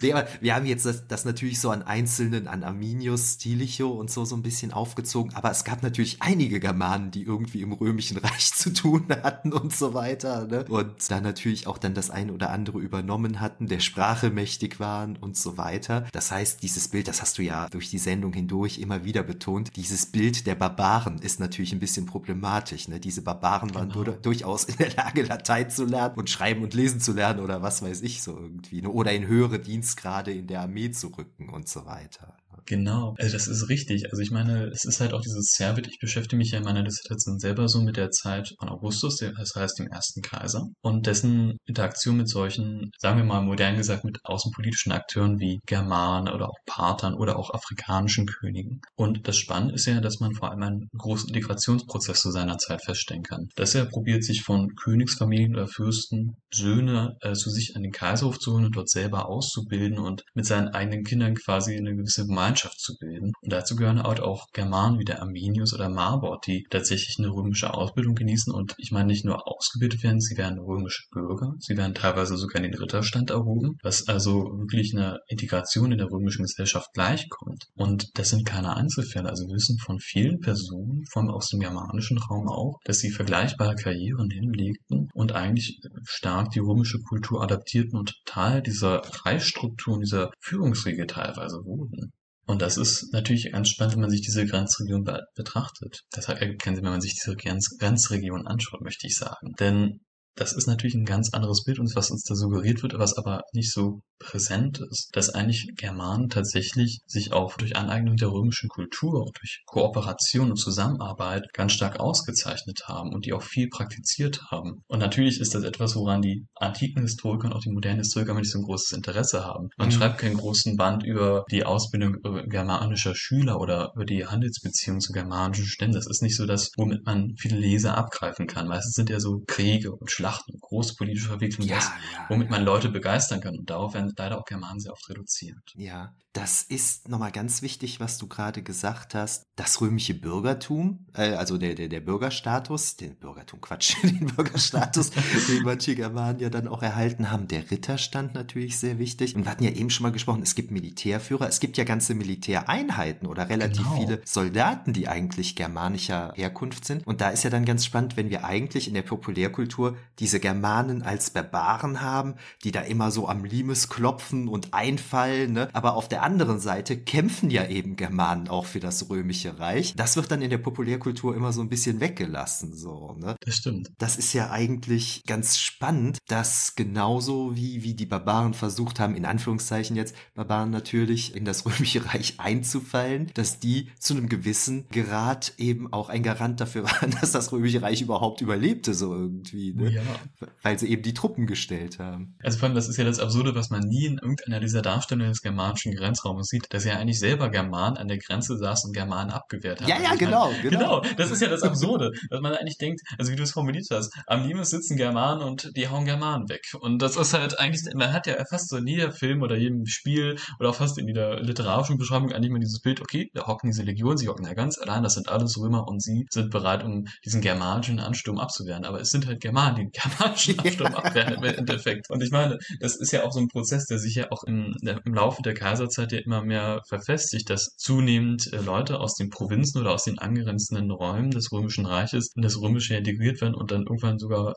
Nee, wir haben jetzt das, das natürlich so an Einzelnen, an Arminius, Stilicho und so so ein bisschen aufgezogen. Aber es gab natürlich einige Germanen, die irgendwie im Römischen Reich zu tun hatten und so weiter. Ne? Und da natürlich auch dann das ein oder andere übernommen hatten, der Sprache mächtig waren und so weiter. Das heißt, dieses Bild, das hast du ja durch die Sendung hindurch immer wieder betont, dieses Bild der Barbaren ist natürlich ein bisschen problematisch. Ne? Diese Barbaren waren Genau. dur- durchaus in der Lage, Latein zu lernen und schreiben und lesen zu lernen oder was weiß ich so irgendwie. Ne? Oder in höhere Dienstgrade in der Armee zu rücken und so weiter. Genau, also das ist richtig. Also ich meine, es ist halt auch dieses Servit. Ich beschäftige mich ja in meiner Dissertation selber so mit der Zeit von Augustus, das heißt dem ersten Kaiser, und dessen Interaktion mit solchen, sagen wir mal modern gesagt, mit außenpolitischen Akteuren wie Germanen oder auch Parthern oder auch afrikanischen Königen. Und das Spannende ist ja, dass man vor allem einen großen Integrationsprozess zu seiner Zeit feststellen kann. Dass er probiert, sich von Königsfamilien oder Fürsten Söhne äh, zu sich an den Kaiserhof zu holen und dort selber auszubilden und mit seinen eigenen Kindern quasi eine gewisse Gemeinschaft zu bilden. Und dazu gehören halt auch Germanen wie der Arminius oder Marbot, die tatsächlich eine römische Ausbildung genießen und ich meine nicht nur ausgebildet werden, sie werden römische Bürger, sie werden teilweise sogar in den Ritterstand erhoben, was also wirklich einer Integration in der römischen Gesellschaft gleichkommt. Und das sind keine Einzelfälle. Also wir wissen von vielen Personen, vor allem aus dem germanischen Raum auch, dass sie vergleichbare Karrieren hinlegten und eigentlich stark die römische Kultur adaptierten und Teil dieser Reichsstrukturen, dieser Führungsriege teilweise wurden. Und das ist natürlich ganz spannend, wenn man sich diese Grenzregion be betrachtet. Das ergibt keinen Sinn, wenn man sich diese Grenz Grenzregion anschaut, möchte ich sagen. Denn das ist natürlich ein ganz anderes Bild, und was uns da suggeriert wird, was aber nicht so präsent ist, dass eigentlich Germanen tatsächlich sich auch durch Aneignung der römischen Kultur, durch Kooperation und Zusammenarbeit ganz stark ausgezeichnet haben und die auch viel praktiziert haben. Und natürlich ist das etwas, woran die antiken Historiker und auch die modernen Historiker nicht so ein großes Interesse haben. Man Mhm. schreibt keinen großen Band über die Ausbildung äh, germanischer Schüler oder über die Handelsbeziehungen zu germanischen Stämmen. Das ist nicht so das, womit man viele Leser abgreifen kann. Meistens sind ja so Kriege und Schlachten Schlachten, große politische Verwicklungen, Ja, das, womit man Leute begeistern kann. Und darauf werden leider auch Germanen sehr oft reduziert. Ja, das ist nochmal ganz wichtig, was du gerade gesagt hast. Das römische Bürgertum, äh, also der, der, der Bürgerstatus, den Bürgertum, Quatsch, den Bürgerstatus, den manche Germanen ja dann auch erhalten haben. Der Ritterstand natürlich sehr wichtig. Und wir hatten ja eben schon mal gesprochen, es gibt Militärführer, es gibt ja ganze Militäreinheiten oder relativ Genau. viele Soldaten, die eigentlich germanischer Herkunft sind. Und da ist ja dann ganz spannend, wenn wir eigentlich in der Populärkultur diese Germanen als Barbaren haben, die da immer so am Limes klopfen und einfallen, ne? Aber auf der anderen Seite kämpfen ja eben Germanen auch für das römische Reich. Das wird dann in der Populärkultur immer so ein bisschen weggelassen, so, ne? Das stimmt. Das ist ja eigentlich ganz spannend, dass genauso wie, wie die Barbaren versucht haben, in Anführungszeichen jetzt, Barbaren natürlich in das römische Reich einzufallen, dass die zu einem gewissen Grad eben auch ein Garant dafür waren, dass das römische Reich überhaupt überlebte, so irgendwie, ne? Ja. Weil sie eben die Truppen gestellt haben. Also vor allem, das ist ja das Absurde, was man nie in irgendeiner dieser Darstellungen des germanischen Grenzraumes sieht, dass ja eigentlich selber Germanen an der Grenze saßen und Germanen abgewehrt haben. Ja, ja, Also genau, meine, genau. Genau, das ist ja das Absurde, dass man eigentlich denkt, also wie du es formuliert hast, am Limes sitzen Germanen und die hauen Germanen weg. Und das ist halt eigentlich, man hat ja fast so in jeder Film oder jedem Spiel oder auch fast in jeder literarischen Beschreibung eigentlich mal dieses Bild, okay, da hocken diese Legionen, sie hocken ja ganz allein, das sind alles Römer und sie sind bereit, um diesen germanischen Ansturm abzuwehren. Aber es sind halt Germanen, die den germanischen Ansturm abwehren im Endeffekt. Und ich meine, das ist ja auch so ein Prozess, der sich ja auch im, im Laufe der Kaiserzeit ja immer mehr verfestigt, dass zunehmend äh, Leute aus den Provinzen oder aus den angrenzenden Räumen des Römischen Reiches in das Römische integriert werden und dann irgendwann sogar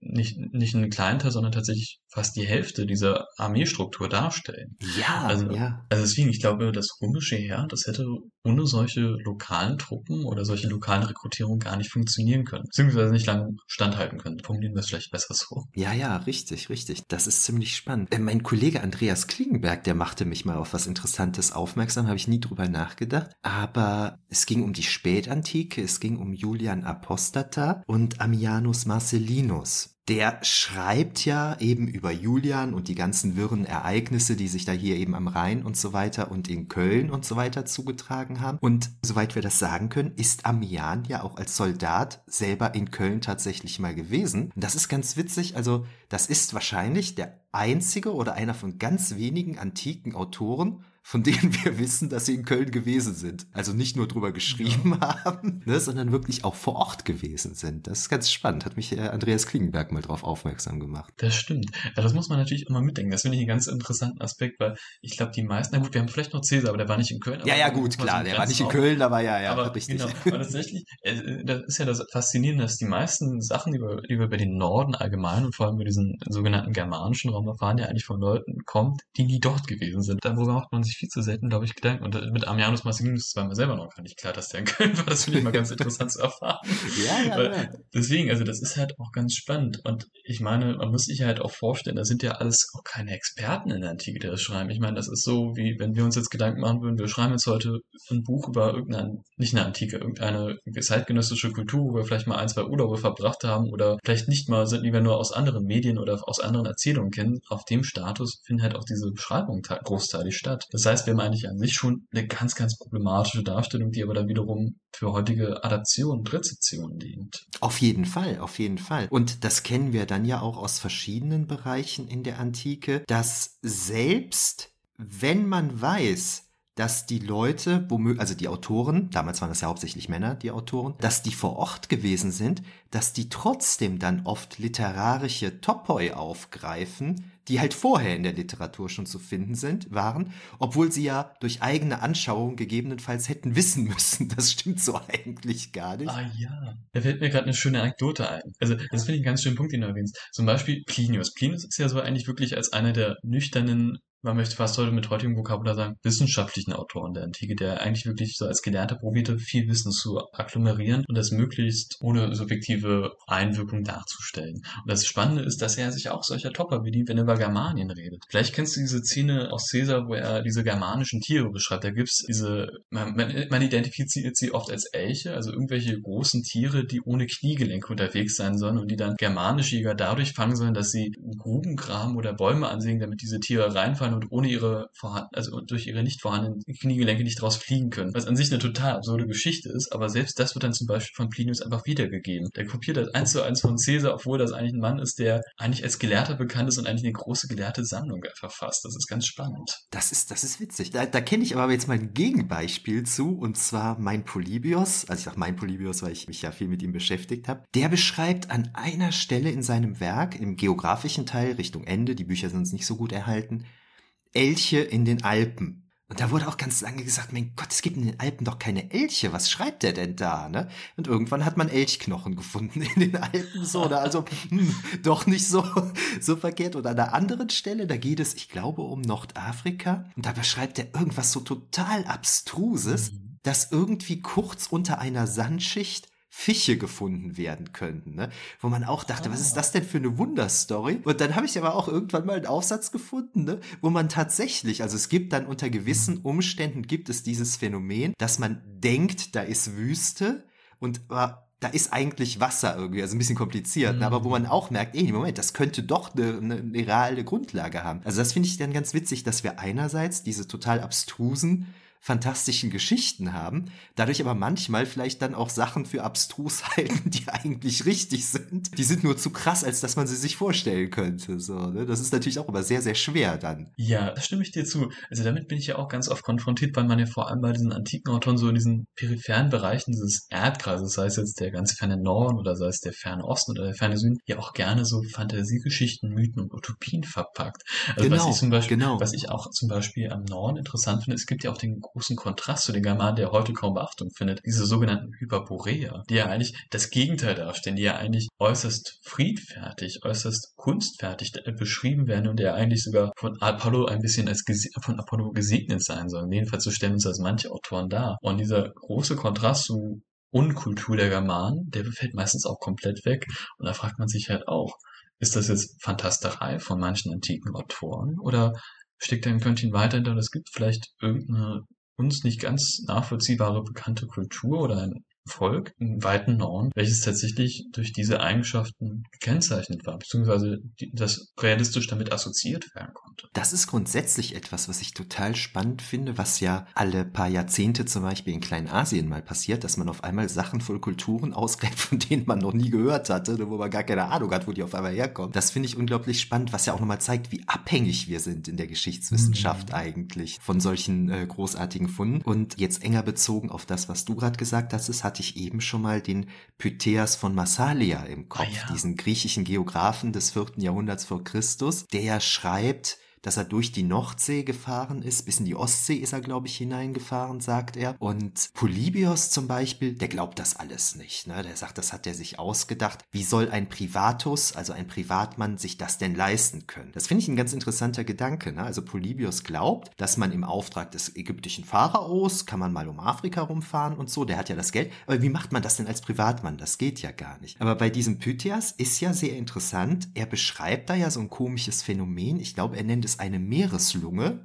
nicht, nicht einen kleinen Teil, sondern tatsächlich fast die Hälfte dieser Armeestruktur darstellen. Ja, Also- ja. Also deswegen, ich glaube, das römische Heer, das hätte ohne solche lokalen Truppen oder solche lokalen Rekrutierungen gar nicht funktionieren können. Beziehungsweise nicht lange standhalten können. Formulieren wir es vielleicht besser so. Ja, ja, richtig, richtig. Das ist ziemlich spannend. Äh, mein Kollege Andreas Klingenberg, der machte mich mal auf was Interessantes aufmerksam, habe ich nie drüber nachgedacht. Aber es ging um die Spätantike, es ging um Julian Apostata und Ammianus Marcellinus. Der schreibt ja eben über Julian und die ganzen wirren Ereignisse, die sich da hier eben am Rhein und so weiter und in Köln und so weiter zugetragen haben. Und soweit wir das sagen können, ist Ammian ja auch als Soldat selber in Köln tatsächlich mal gewesen. Und das ist ganz witzig. Also das ist wahrscheinlich der einzige oder einer von ganz wenigen antiken Autoren, von denen wir wissen, dass sie in Köln gewesen sind. Also nicht nur drüber geschrieben haben, ne, sondern wirklich auch vor Ort gewesen sind. Das ist ganz spannend. Hat mich äh, Andreas Klingenberg mal drauf aufmerksam gemacht. Das stimmt. Ja, das muss man natürlich immer mitdenken. Das finde ich einen ganz interessanten Aspekt, weil ich glaube, die meisten, na gut, wir haben vielleicht noch Cäsar, aber der war nicht in Köln. aber Ja, ja, gut, klar. Der war nicht in Köln, aber ja, ja, aber richtig. genau, aber tatsächlich, äh, das ist ja das Faszinierende, dass die meisten Sachen, die wir, die wir über den Norden allgemein und vor allem über diesen sogenannten germanischen Raum erfahren, ja eigentlich von Leuten kommt, die nie dort gewesen sind. Darüber macht man sich viel zu selten, glaube ich, Gedanken. Und mit Ammianus Marcellinus war mir selber noch gar nicht klar, dass der in Köln war. Das finde ich mal ganz interessant zu erfahren. Ja, ja, ja. Deswegen, also das ist halt auch ganz spannend. Und ich meine, man muss sich halt auch vorstellen, da sind ja alles auch keine Experten in der Antike, die das schreiben. Ich meine, das ist so, wie wenn wir uns jetzt Gedanken machen würden, wir schreiben jetzt heute ein Buch über irgendeine, nicht eine Antike, irgendeine zeitgenössische Kultur, wo wir vielleicht mal ein, zwei Urlaube verbracht haben oder vielleicht nicht mal sind, die wir nur aus anderen Medien oder aus anderen Erzählungen kennen. Auf dem Status finden halt auch diese Beschreibungen te- großteilig statt. Das heißt, wir haben eigentlich an sich schon eine ganz, ganz problematische Darstellung, die aber dann wiederum für heutige Adaption und Rezeption dient. Auf jeden Fall, auf jeden Fall. Und das kennen wir dann ja auch aus verschiedenen Bereichen in der Antike, dass selbst wenn man weiß, dass die Leute, also die Autoren, damals waren das ja hauptsächlich Männer, die Autoren, dass die vor Ort gewesen sind, dass die trotzdem dann oft literarische Topoi aufgreifen, die halt vorher in der Literatur schon zu finden sind, waren, obwohl sie ja durch eigene Anschauung gegebenenfalls hätten wissen müssen. Das stimmt so eigentlich gar nicht. Ah ja. Da fällt mir gerade eine schöne Anekdote ein. Also, das finde ich einen ganz schönen Punkt, den du erwähnst. Zum Beispiel Plinius. Plinius ist ja so eigentlich wirklich als einer der nüchternen, man möchte fast heute mit heutigem Vokabular sagen, wissenschaftlichen Autoren der Antike, der eigentlich wirklich so als gelernter probierte, viel Wissen zu agglomerieren und das möglichst ohne subjektive Einwirkung darzustellen. Und das Spannende ist, dass er sich auch solcher Topper bedient, wenn er über Germanien redet. Vielleicht kennst du diese Szene aus Caesar, wo er diese germanischen Tiere beschreibt. Da gibt's diese, man, man, man identifiziert sie oft als Elche, also irgendwelche großen Tiere, die ohne Kniegelenke unterwegs sein sollen und die dann germanische Jäger dadurch fangen sollen, dass sie Gruben graben oder Bäume ansägen, damit diese Tiere reinfallen und ohne ihre vorhanden, also durch ihre nicht vorhandenen Kniegelenke nicht raus fliegen können. Was an sich eine total absurde Geschichte ist, aber selbst das wird dann zum Beispiel von Plinius einfach wiedergegeben. Der kopiert das eins zu eins von Caesar, obwohl das eigentlich ein Mann ist, der eigentlich als Gelehrter bekannt ist und eigentlich eine große gelehrte Sammlung verfasst. Das ist ganz spannend. Das ist, das ist witzig. Da, da kenne ich aber jetzt mal ein Gegenbeispiel zu, und zwar mein Polybios. Also ich sage mein Polybios, weil ich mich ja viel mit ihm beschäftigt habe. Der beschreibt an einer Stelle in seinem Werk, im geografischen Teil, Richtung Ende, die Bücher sind uns nicht so gut erhalten, Elche in den Alpen. Und da wurde auch ganz lange gesagt, mein Gott, es gibt in den Alpen doch keine Elche. Was schreibt der denn da, ne? Und irgendwann hat man Elchknochen gefunden in den Alpen, so, oder? Also, hm, doch nicht so, so verkehrt. Und an einer anderen Stelle, da geht es, ich glaube, um Nordafrika. Und da beschreibt er irgendwas so total Abstruses, mhm. dass irgendwie kurz unter einer Sandschicht Fische gefunden werden könnten, ne? Wo man auch dachte, oh. was ist ah. das denn für eine Wunderstory? Und dann habe ich aber auch irgendwann mal einen Aufsatz gefunden, ne? Wo man tatsächlich, also es gibt dann unter gewissen Umständen gibt es dieses Phänomen, dass man denkt, da ist Wüste und da ist eigentlich Wasser irgendwie, also ein bisschen kompliziert, mhm. aber wo man mhm. auch merkt, ey, Moment, das könnte doch eine, eine, eine reale Grundlage haben. Also das finde ich dann ganz witzig, dass wir einerseits diese total abstrusen fantastischen Geschichten haben, dadurch aber manchmal vielleicht dann auch Sachen für abstrus halten, die eigentlich richtig sind. Die sind nur zu krass, als dass man sie sich vorstellen könnte. So, ne? Das ist natürlich auch immer sehr, sehr schwer dann. Ja, da stimme ich dir zu. Also damit bin ich ja auch ganz oft konfrontiert, weil man ja vor allem bei diesen antiken Autoren so in diesen peripheren Bereichen dieses Erdkreises, sei es jetzt der ganz ferne Norden oder sei es der ferne Osten oder der ferne Süden, ja auch gerne so Fantasiegeschichten, Mythen und Utopien verpackt. Also genau, was ich zum Beispiel, genau. was ich auch zum Beispiel am Norden interessant finde, es gibt ja auch den großen Kontrast zu den Germanen, der heute kaum Beachtung findet. Diese sogenannten Hyperboreer, die ja eigentlich das Gegenteil darstellen, die ja eigentlich äußerst friedfertig, äußerst kunstfertig beschrieben werden und der eigentlich sogar von Apollo ein bisschen als von Apollo gesegnet sein sollen. Jedenfalls so stellen uns das manche Autoren dar. Und dieser große Kontrast zu Unkultur der Germanen, der fällt meistens auch komplett weg. Und da fragt man sich halt auch, ist das jetzt Fantasterei von manchen antiken Autoren oder steckt da ein Quäntchen weiter hinter? Es gibt vielleicht irgendeine uns nicht ganz nachvollziehbare bekannte Kultur oder ein Volk im weiten Norden, welches tatsächlich durch diese Eigenschaften gekennzeichnet war, beziehungsweise das realistisch damit assoziiert werden konnte. Das ist grundsätzlich etwas, was ich total spannend finde, was ja alle paar Jahrzehnte zum Beispiel in Kleinasien mal passiert, dass man auf einmal Sachen voll Kulturen ausgräbt, von denen man noch nie gehört hatte, wo man gar keine Ahnung hat, wo die auf einmal herkommen. Das finde ich unglaublich spannend, was ja auch nochmal zeigt, wie abhängig wir sind in der Geschichtswissenschaft mhm. eigentlich von solchen äh, großartigen Funden. Und jetzt enger bezogen auf das, was du gerade gesagt hast, es hat hatte ich eben schon mal den Pytheas von Massalia im Kopf, ah, ja. diesen griechischen Geographen des vierten Jahrhunderts vor Christus, der schreibt, dass er durch die Nordsee gefahren ist, bis in die Ostsee ist er, glaube ich, hineingefahren, sagt er. Und Polybios zum Beispiel, der glaubt das alles nicht. Ne? Der sagt, das hat er sich ausgedacht. Wie soll ein Privatus, also ein Privatmann, sich das denn leisten können? Das finde ich ein ganz interessanter Gedanke. Ne? Also Polybios glaubt, dass man im Auftrag des ägyptischen Pharaos, kann man mal um Afrika rumfahren und so, der hat ja das Geld. Aber wie macht man das denn als Privatmann? Das geht ja gar nicht. Aber bei diesem Pythias ist ja sehr interessant. Er beschreibt da ja so ein komisches Phänomen. Ich glaube, er nennt es eine Meereslunge,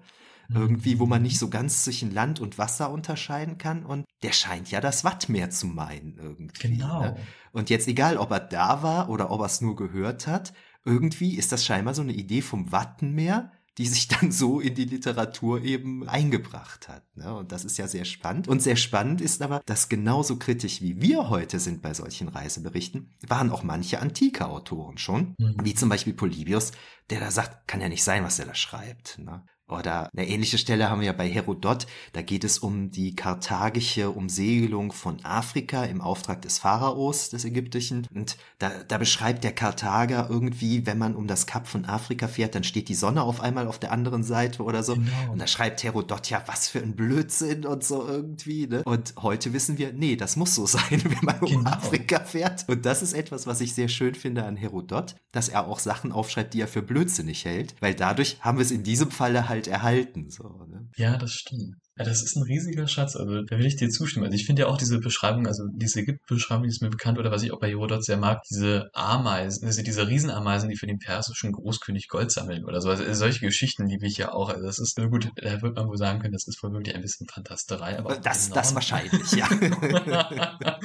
irgendwie, wo man nicht so ganz zwischen Land und Wasser unterscheiden kann. Und der scheint ja das Wattmeer zu meinen irgendwie. Genau. Ne? Und jetzt egal, ob er da war oder ob er es nur gehört hat, irgendwie ist das scheinbar so eine Idee vom Wattenmeer, die sich dann so in die Literatur eben eingebracht hat. Ne? Und das ist ja sehr spannend. Und sehr spannend ist aber, dass genauso kritisch wie wir heute sind bei solchen Reiseberichten, waren auch manche antike Autoren schon, mhm. wie zum Beispiel Polybius, der da sagt, kann ja nicht sein, was er da schreibt. Ne? Oder eine ähnliche Stelle haben wir ja bei Herodot. Da geht es um die karthagische Umsegelung von Afrika im Auftrag des Pharaos, des Ägyptischen. Und da, da beschreibt der Karthager irgendwie, wenn man um das Kap von Afrika fährt, dann steht die Sonne auf einmal auf der anderen Seite oder so. Genau. Und da schreibt Herodot ja, was für ein Blödsinn und so irgendwie. Ne? Und heute wissen wir, nee, das muss so sein, wenn man um genau. Afrika fährt. Und das ist etwas, was ich sehr schön finde an Herodot, dass er auch Sachen aufschreibt, die er für blödsinnig hält, weil dadurch haben wir es in diesem Falle halt halt erhalten. So, ne? Ja, das stimmt. Ja, das ist ein riesiger Schatz, also da will ich dir zustimmen. Also ich finde ja auch diese Beschreibung, also diese Ägypten-Beschreibung, die ist mir bekannt, oder was ich auch bei Herodot sehr mag, diese Ameisen, also diese Riesenameisen, die für den persischen Großkönig Gold sammeln oder so. Also solche Geschichten liebe ich ja auch. Also das ist, gut, da wird man wohl sagen können, das ist wohl wirklich ein bisschen Fantasterei. Aber das, das wahrscheinlich, ja.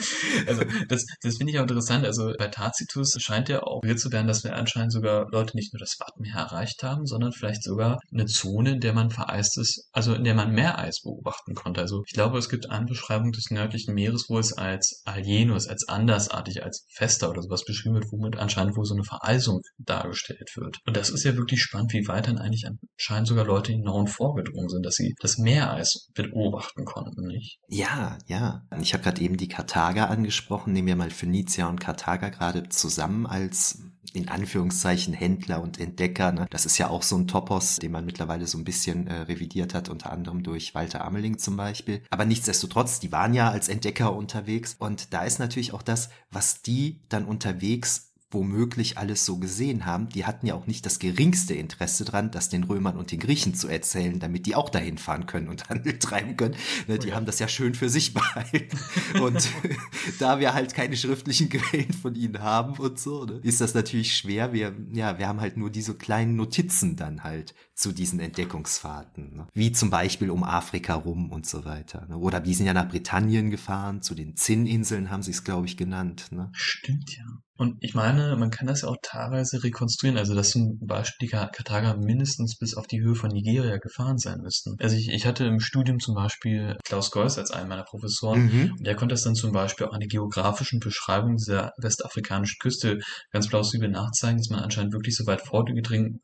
also das, das finde ich auch interessant. Also bei Tacitus scheint ja auch zu werden, dass wir anscheinend sogar Leute nicht nur das Wattenmeer erreicht haben, sondern vielleicht sogar eine Zone, in der man vereistes, also in der man Meereis beobachten konnte. Also ich glaube, es gibt eine Beschreibung des nördlichen Meeres, wo es als Alienus, als andersartig, als fester oder sowas beschrieben wird, womit anscheinend wohl so eine Vereisung dargestellt wird. Und das ist ja wirklich spannend, wie weit dann eigentlich anscheinend sogar Leute in Norden vorgedrungen sind, dass sie das Meereis beobachten konnten, nicht? Ja, ja. Ich habe gerade eben die Karthager angesprochen. Nehmen wir mal Phönizier und Karthager gerade zusammen als in Anführungszeichen Händler und Entdecker. Ne? Das ist ja auch so ein Topos, den man mittlerweile so ein bisschen äh, revidiert hat, unter anderem durch Walter Ammeling zum Beispiel. Aber nichtsdestotrotz, die waren ja als Entdecker unterwegs und da ist natürlich auch das, was die dann unterwegs womöglich alles so gesehen haben, die hatten ja auch nicht das geringste Interesse dran, das den Römern und den Griechen zu erzählen, damit die auch dahin fahren können und Handel treiben können. Ne, die oh ja. haben das ja schön für sich behalten. und da wir halt keine schriftlichen Quellen von ihnen haben und so, ne, ist das natürlich schwer. Wir, ja, wir haben halt nur diese kleinen Notizen dann halt zu diesen Entdeckungsfahrten. Ne? Wie zum Beispiel um Afrika rum und so weiter. Ne? Oder die sind ja nach Britannien gefahren, zu den Zinninseln haben sie es, glaube ich, genannt. Ne? Stimmt ja. Und ich meine, man kann das ja auch teilweise rekonstruieren, also dass zum Beispiel die Karthager mindestens bis auf die Höhe von Nigeria gefahren sein müssten. Also ich, ich hatte im Studium zum Beispiel Klaus Geuss als einen meiner Professoren mhm. und der konnte das dann zum Beispiel auch an der geografischen Beschreibung dieser westafrikanischen Küste ganz plausibel nachzeigen, dass man anscheinend wirklich so weit vorgedrungen,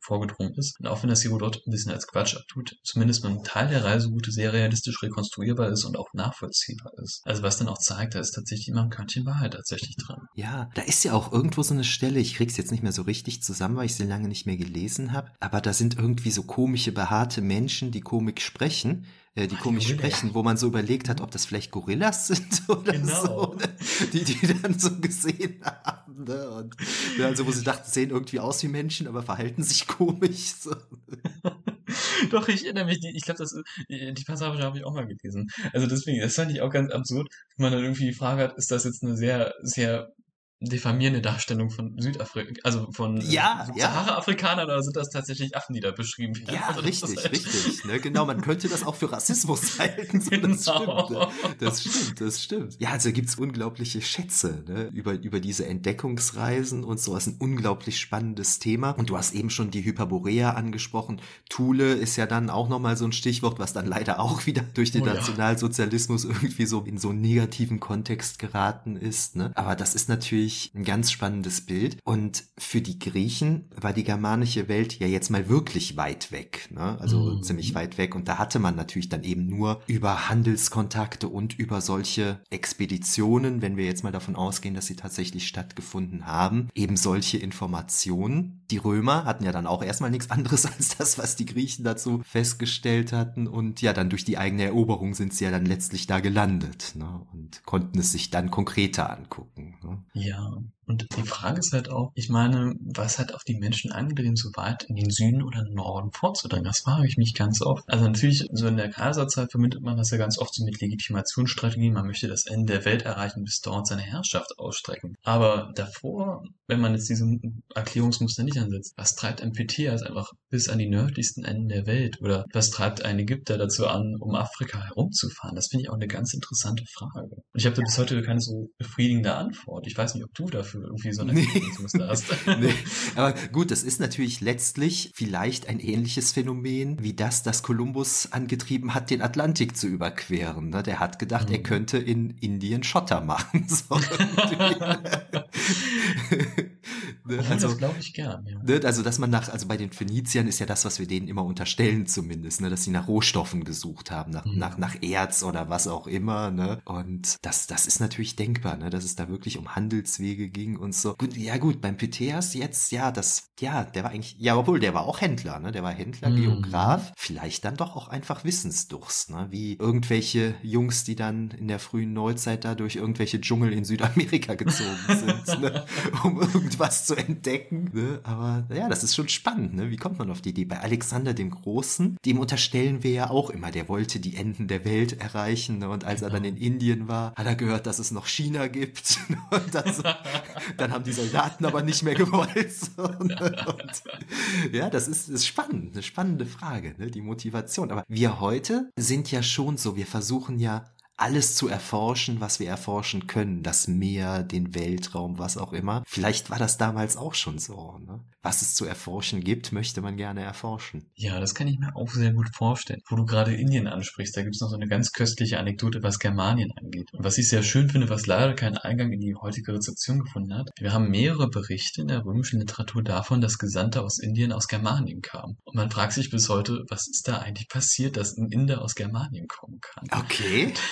ist. Und auch wenn das Herodot ein bisschen als Quatsch abtut, zumindest mit einem Teil der Reiseroute sehr realistisch rekonstruierbar ist und auch nachvollziehbar ist. Also was dann auch zeigt, da ist tatsächlich immer ein Körnchen Wahrheit tatsächlich drin. Ja, da ist ja auch irgendwo so eine Stelle, ich krieg's jetzt nicht mehr so richtig zusammen, weil ich sie lange nicht mehr gelesen habe, aber da sind irgendwie so komische, behaarte Menschen, die Komik sprechen, äh, die Ach, komisch die sprechen, wo man so überlegt hat, ob das vielleicht Gorillas sind oder genau. so, ne? die die dann so gesehen haben. Ne? Und, also wo sie dachten, sehen irgendwie aus wie Menschen, aber verhalten sich komisch. So. Doch, ich erinnere mich, ich glaube, das die Passage habe ich auch mal gelesen. Also deswegen, das fand ich auch ganz absurd, wenn man dann irgendwie die Frage hat, ist das jetzt eine sehr, sehr diffamierende Darstellung von Südafrika, also von ja, äh, Sahara-Afrikanern, oder sind das tatsächlich Affen, die da beschrieben werden? Ja, also richtig, halt richtig. Ne? Genau, man könnte das auch für Rassismus halten. So, genau. Das stimmt, ne? das stimmt, das stimmt. Ja, also gibt's unglaubliche Schätze ne? über, über diese Entdeckungsreisen und so. Das ist ein unglaublich spannendes Thema. Und du hast eben schon die Hyperborea angesprochen. Thule ist ja dann auch nochmal so ein Stichwort, was dann leider auch wieder durch den oh, Nationalsozialismus ja. irgendwie so in so einen negativen Kontext geraten ist. Ne? Aber das ist natürlich wirklich ein ganz spannendes Bild. Und für die Griechen war die germanische Welt ja jetzt mal wirklich weit weg, ne? also mhm. ziemlich weit weg. Und da hatte man natürlich dann eben nur über Handelskontakte und über solche Expeditionen, wenn wir jetzt mal davon ausgehen, dass sie tatsächlich stattgefunden haben, eben solche Informationen. Die Römer hatten ja dann auch erstmal nichts anderes als das, was die Griechen dazu festgestellt hatten. Und ja, dann durch die eigene Eroberung sind sie ja dann letztlich da gelandet ne? und konnten es sich dann konkreter angucken. Ne? Ja, und die Frage ist halt auch, ich meine, was hat auf die Menschen angetrieben, so weit in den Süden oder Norden vorzudringen? Das frage ich mich ganz oft. Also natürlich, so in der Kaiserzeit verbindet man das ja ganz oft so mit Legitimationsstrategien. Man möchte das Ende der Welt erreichen, bis dort seine Herrschaft ausstrecken. Aber davor, wenn man jetzt diese Erklärungsmuster nicht ansetzt, was treibt ein Peteas einfach bis an die nördlichsten Enden der Welt? Oder was treibt ein Ägypter dazu an, um Afrika herumzufahren? Das finde ich auch eine ganz interessante Frage. Und ich habe da bis heute keine so befriedigende Antwort. Ich weiß nicht, ob du dafür irgendwie so eine nee. hast. nee. Aber gut, das ist natürlich letztlich vielleicht ein ähnliches Phänomen wie das, das Kolumbus angetrieben hat, den Atlantik zu überqueren. Ne? Der hat gedacht, mhm. er könnte in Indien Schotter machen. So Ne? Also, das glaube ich gern, ja. Ne? Also, dass man nach, also bei den Phöniziern ist ja das, was wir denen immer unterstellen zumindest, ne? dass sie nach Rohstoffen gesucht haben, nach, mhm. nach, nach Erz oder was auch immer. Ne? Und das, das ist natürlich denkbar, ne? dass es da wirklich um Handelswege ging und so. Gut, ja gut, beim Pythias jetzt, ja, das, ja, der war eigentlich, ja, obwohl, der war auch Händler, ne? Der war Händler, mhm. Geograf, vielleicht dann doch auch einfach Wissensdurst, ne? Wie irgendwelche Jungs, die dann in der frühen Neuzeit da durch irgendwelche Dschungel in Südamerika gezogen sind, ne? um irgendwas zu entdecken. Ne? Aber ja, das ist schon spannend. Ne? Wie kommt man auf die Idee? Bei Alexander dem Großen, dem unterstellen wir ja auch immer, der wollte die Enden der Welt erreichen. Ne? Und als er dann in Indien war, hat er gehört, dass es noch China gibt. Und dann, so, dann haben die Soldaten aber nicht mehr gewollt. Und, ja, das ist, ist spannend, eine spannende Frage, ne? die Motivation. Aber wir heute sind ja schon so, wir versuchen ja alles zu erforschen, was wir erforschen können. Das Meer, den Weltraum, was auch immer. Vielleicht war das damals auch schon so. Ne? Was es zu erforschen gibt, möchte man gerne erforschen. Ja, das kann ich mir auch sehr gut vorstellen. Wo du gerade Indien ansprichst, da gibt es noch so eine ganz köstliche Anekdote, was Germanien angeht. Und was ich sehr schön finde, was leider keinen Eingang in die heutige Rezeption gefunden hat. Wir haben mehrere Berichte in der römischen Literatur davon, dass Gesandte aus Indien aus Germanien kamen. Und man fragt sich bis heute, was ist da eigentlich passiert, dass ein Inder aus Germanien kommen kann? Okay.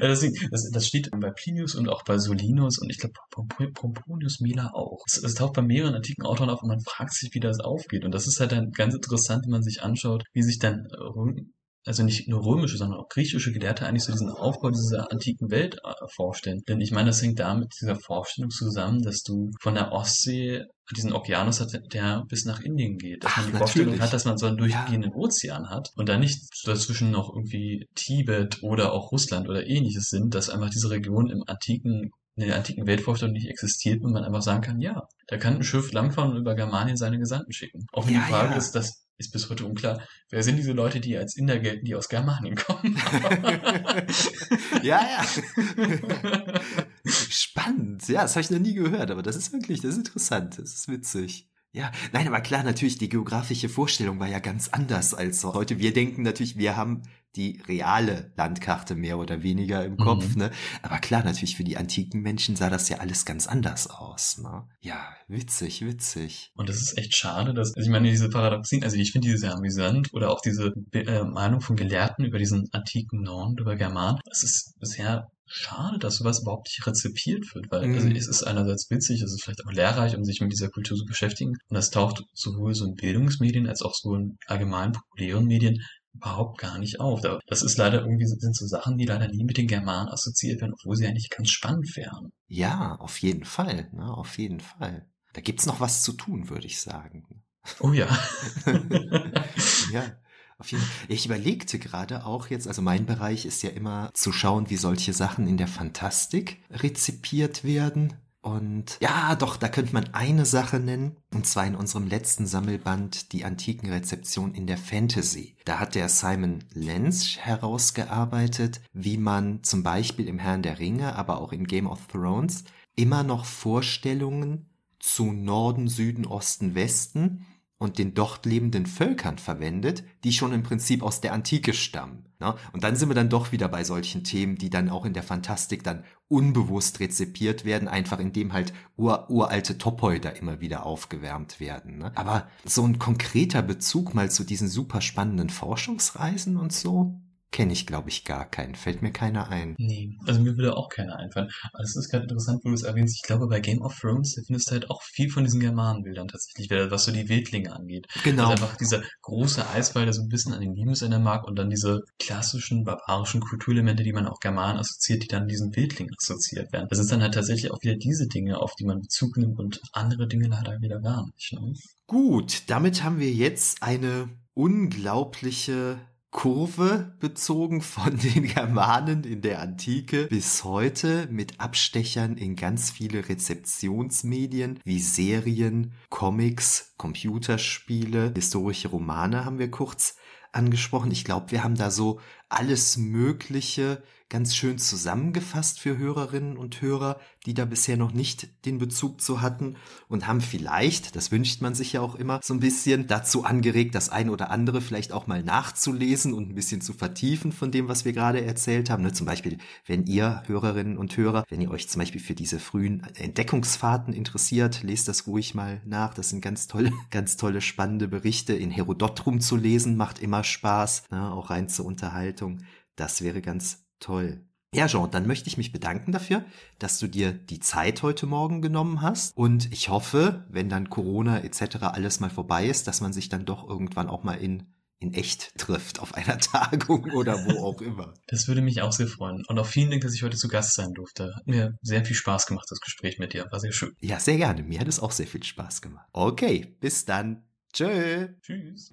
Das, das, das steht bei Plinius und auch bei Solinus und ich glaube Pomponius Mela auch. Es, es taucht bei mehreren antiken Autoren auf und man fragt sich, wie das aufgeht. Und das ist halt dann ganz interessant, wenn man sich anschaut, wie sich dann also nicht nur römische, sondern auch griechische Gelehrte eigentlich so diesen Aufbau dieser antiken Welt äh, vorstellen. Denn ich meine, das hängt da mit dieser Vorstellung zusammen, dass du von der Ostsee diesen Okeanus hat, der bis nach Indien geht. Dass Ach, man die natürlich. Vorstellung hat, dass man so einen durchgehenden ja. Ozean hat und da nicht dazwischen noch irgendwie Tibet oder auch Russland oder ähnliches sind, dass einfach diese Region im antiken in der antiken Weltvorstellung nicht existiert und man einfach sagen kann, ja, da kann ein Schiff langfahren und über Germanien seine Gesandten schicken. Auch wenn ja, die Frage ja. ist, dass ist bis heute unklar, wer sind diese Leute, die als Inder gelten, die aus Germanien kommen. ja, ja. Spannend. Ja, das habe ich noch nie gehört, aber das ist wirklich, das ist interessant, das ist witzig. Ja, nein, aber klar, natürlich, die geografische Vorstellung war ja ganz anders als heute. Wir denken natürlich, wir haben die reale Landkarte mehr oder weniger im Kopf, mhm. ne? Aber klar, natürlich für die antiken Menschen sah das ja alles ganz anders aus, ne? Ja, witzig, witzig. Und das ist echt schade, dass, also ich meine, diese Paradoxien, also ich finde diese sehr amüsant oder auch diese äh, Meinung von Gelehrten über diesen antiken Norden, über German, das ist bisher schade, dass sowas überhaupt nicht rezipiert wird, weil also mhm. also es ist einerseits witzig, es ist vielleicht auch lehrreich, um sich mit dieser Kultur zu beschäftigen und das taucht sowohl so in Bildungsmedien als auch so in allgemein populären Medien überhaupt gar nicht auf. Das ist leider irgendwie, sind so Sachen, die leider nie mit den Germanen assoziiert werden, obwohl sie eigentlich ganz spannend wären. Ja, auf jeden Fall, ne, auf jeden Fall. Da gibt's noch was zu tun, würde ich sagen. Oh ja. ja. Auf jeden Fall. Ich überlegte gerade auch jetzt, also mein Bereich ist ja immer zu schauen, wie solche Sachen in der Fantastik rezipiert werden. Und ja, doch, da könnte man eine Sache nennen, und zwar in unserem letzten Sammelband Die antiken Rezeption in der Fantasy. Da hat der Simon Lenz herausgearbeitet, wie man zum Beispiel im Herrn der Ringe, aber auch in Game of Thrones immer noch Vorstellungen zu Norden, Süden, Osten, Westen und den dort lebenden Völkern verwendet, die schon im Prinzip aus der Antike stammen. Ne? Und dann sind wir dann doch wieder bei solchen Themen, die dann auch in der Fantastik dann unbewusst rezipiert werden, einfach indem halt ur uralte Topoi da immer wieder aufgewärmt werden. Ne? Aber so ein konkreter Bezug mal zu diesen super spannenden Forschungsreisen und so, kenne ich, glaube ich, gar keinen. Fällt mir keiner ein. Nee, also mir würde auch keiner einfallen. Aber es ist gerade interessant, wo du es erwähnst. Ich glaube, bei Game of Thrones, da findest du halt auch viel von diesen Germanenbildern tatsächlich, was so die Wildlinge angeht. Genau. Also einfach dieser große Eiswall, der so ein bisschen an den erinnern mag und dann diese klassischen barbarischen Kulturelemente, die man auch Germanen assoziiert, die dann diesen Wildlingen assoziiert werden. Das ist dann halt tatsächlich auch wieder diese Dinge, auf die man Bezug nimmt und andere Dinge leider wieder gar nicht. Ne? Gut, damit haben wir jetzt eine unglaubliche Kurve bezogen von den Germanen in der Antike bis heute mit Abstechern in ganz viele Rezeptionsmedien wie Serien, Comics, Computerspiele, historische Romane haben wir kurz angesprochen. Ich glaube, wir haben da so alles Mögliche ganz schön zusammengefasst für Hörerinnen und Hörer, die da bisher noch nicht den Bezug zu hatten und haben vielleicht, das wünscht man sich ja auch immer, so ein bisschen dazu angeregt, das ein oder andere vielleicht auch mal nachzulesen und ein bisschen zu vertiefen von dem, was wir gerade erzählt haben. Ne, zum Beispiel, wenn ihr Hörerinnen und Hörer, wenn ihr euch zum Beispiel für diese frühen Entdeckungsfahrten interessiert, lest das ruhig mal nach. Das sind ganz tolle, ganz tolle, spannende Berichte. In Herodot rumzulesen macht immer Spaß, ne, auch rein zur Unterhaltung. Das wäre ganz toll. Ja, Jean, dann möchte ich mich bedanken dafür, dass du dir die Zeit heute Morgen genommen hast. Und ich hoffe, wenn dann Corona etc. alles mal vorbei ist, dass man sich dann doch irgendwann auch mal in in echt trifft, auf einer Tagung oder wo auch immer. Das würde mich auch sehr freuen. Und auch vielen Dank, dass ich heute zu Gast sein durfte. Hat mir sehr viel Spaß gemacht, das Gespräch mit dir. War sehr schön. Ja, sehr gerne. Mir hat es auch sehr viel Spaß gemacht. Okay, bis dann. Tschö. Tschüss.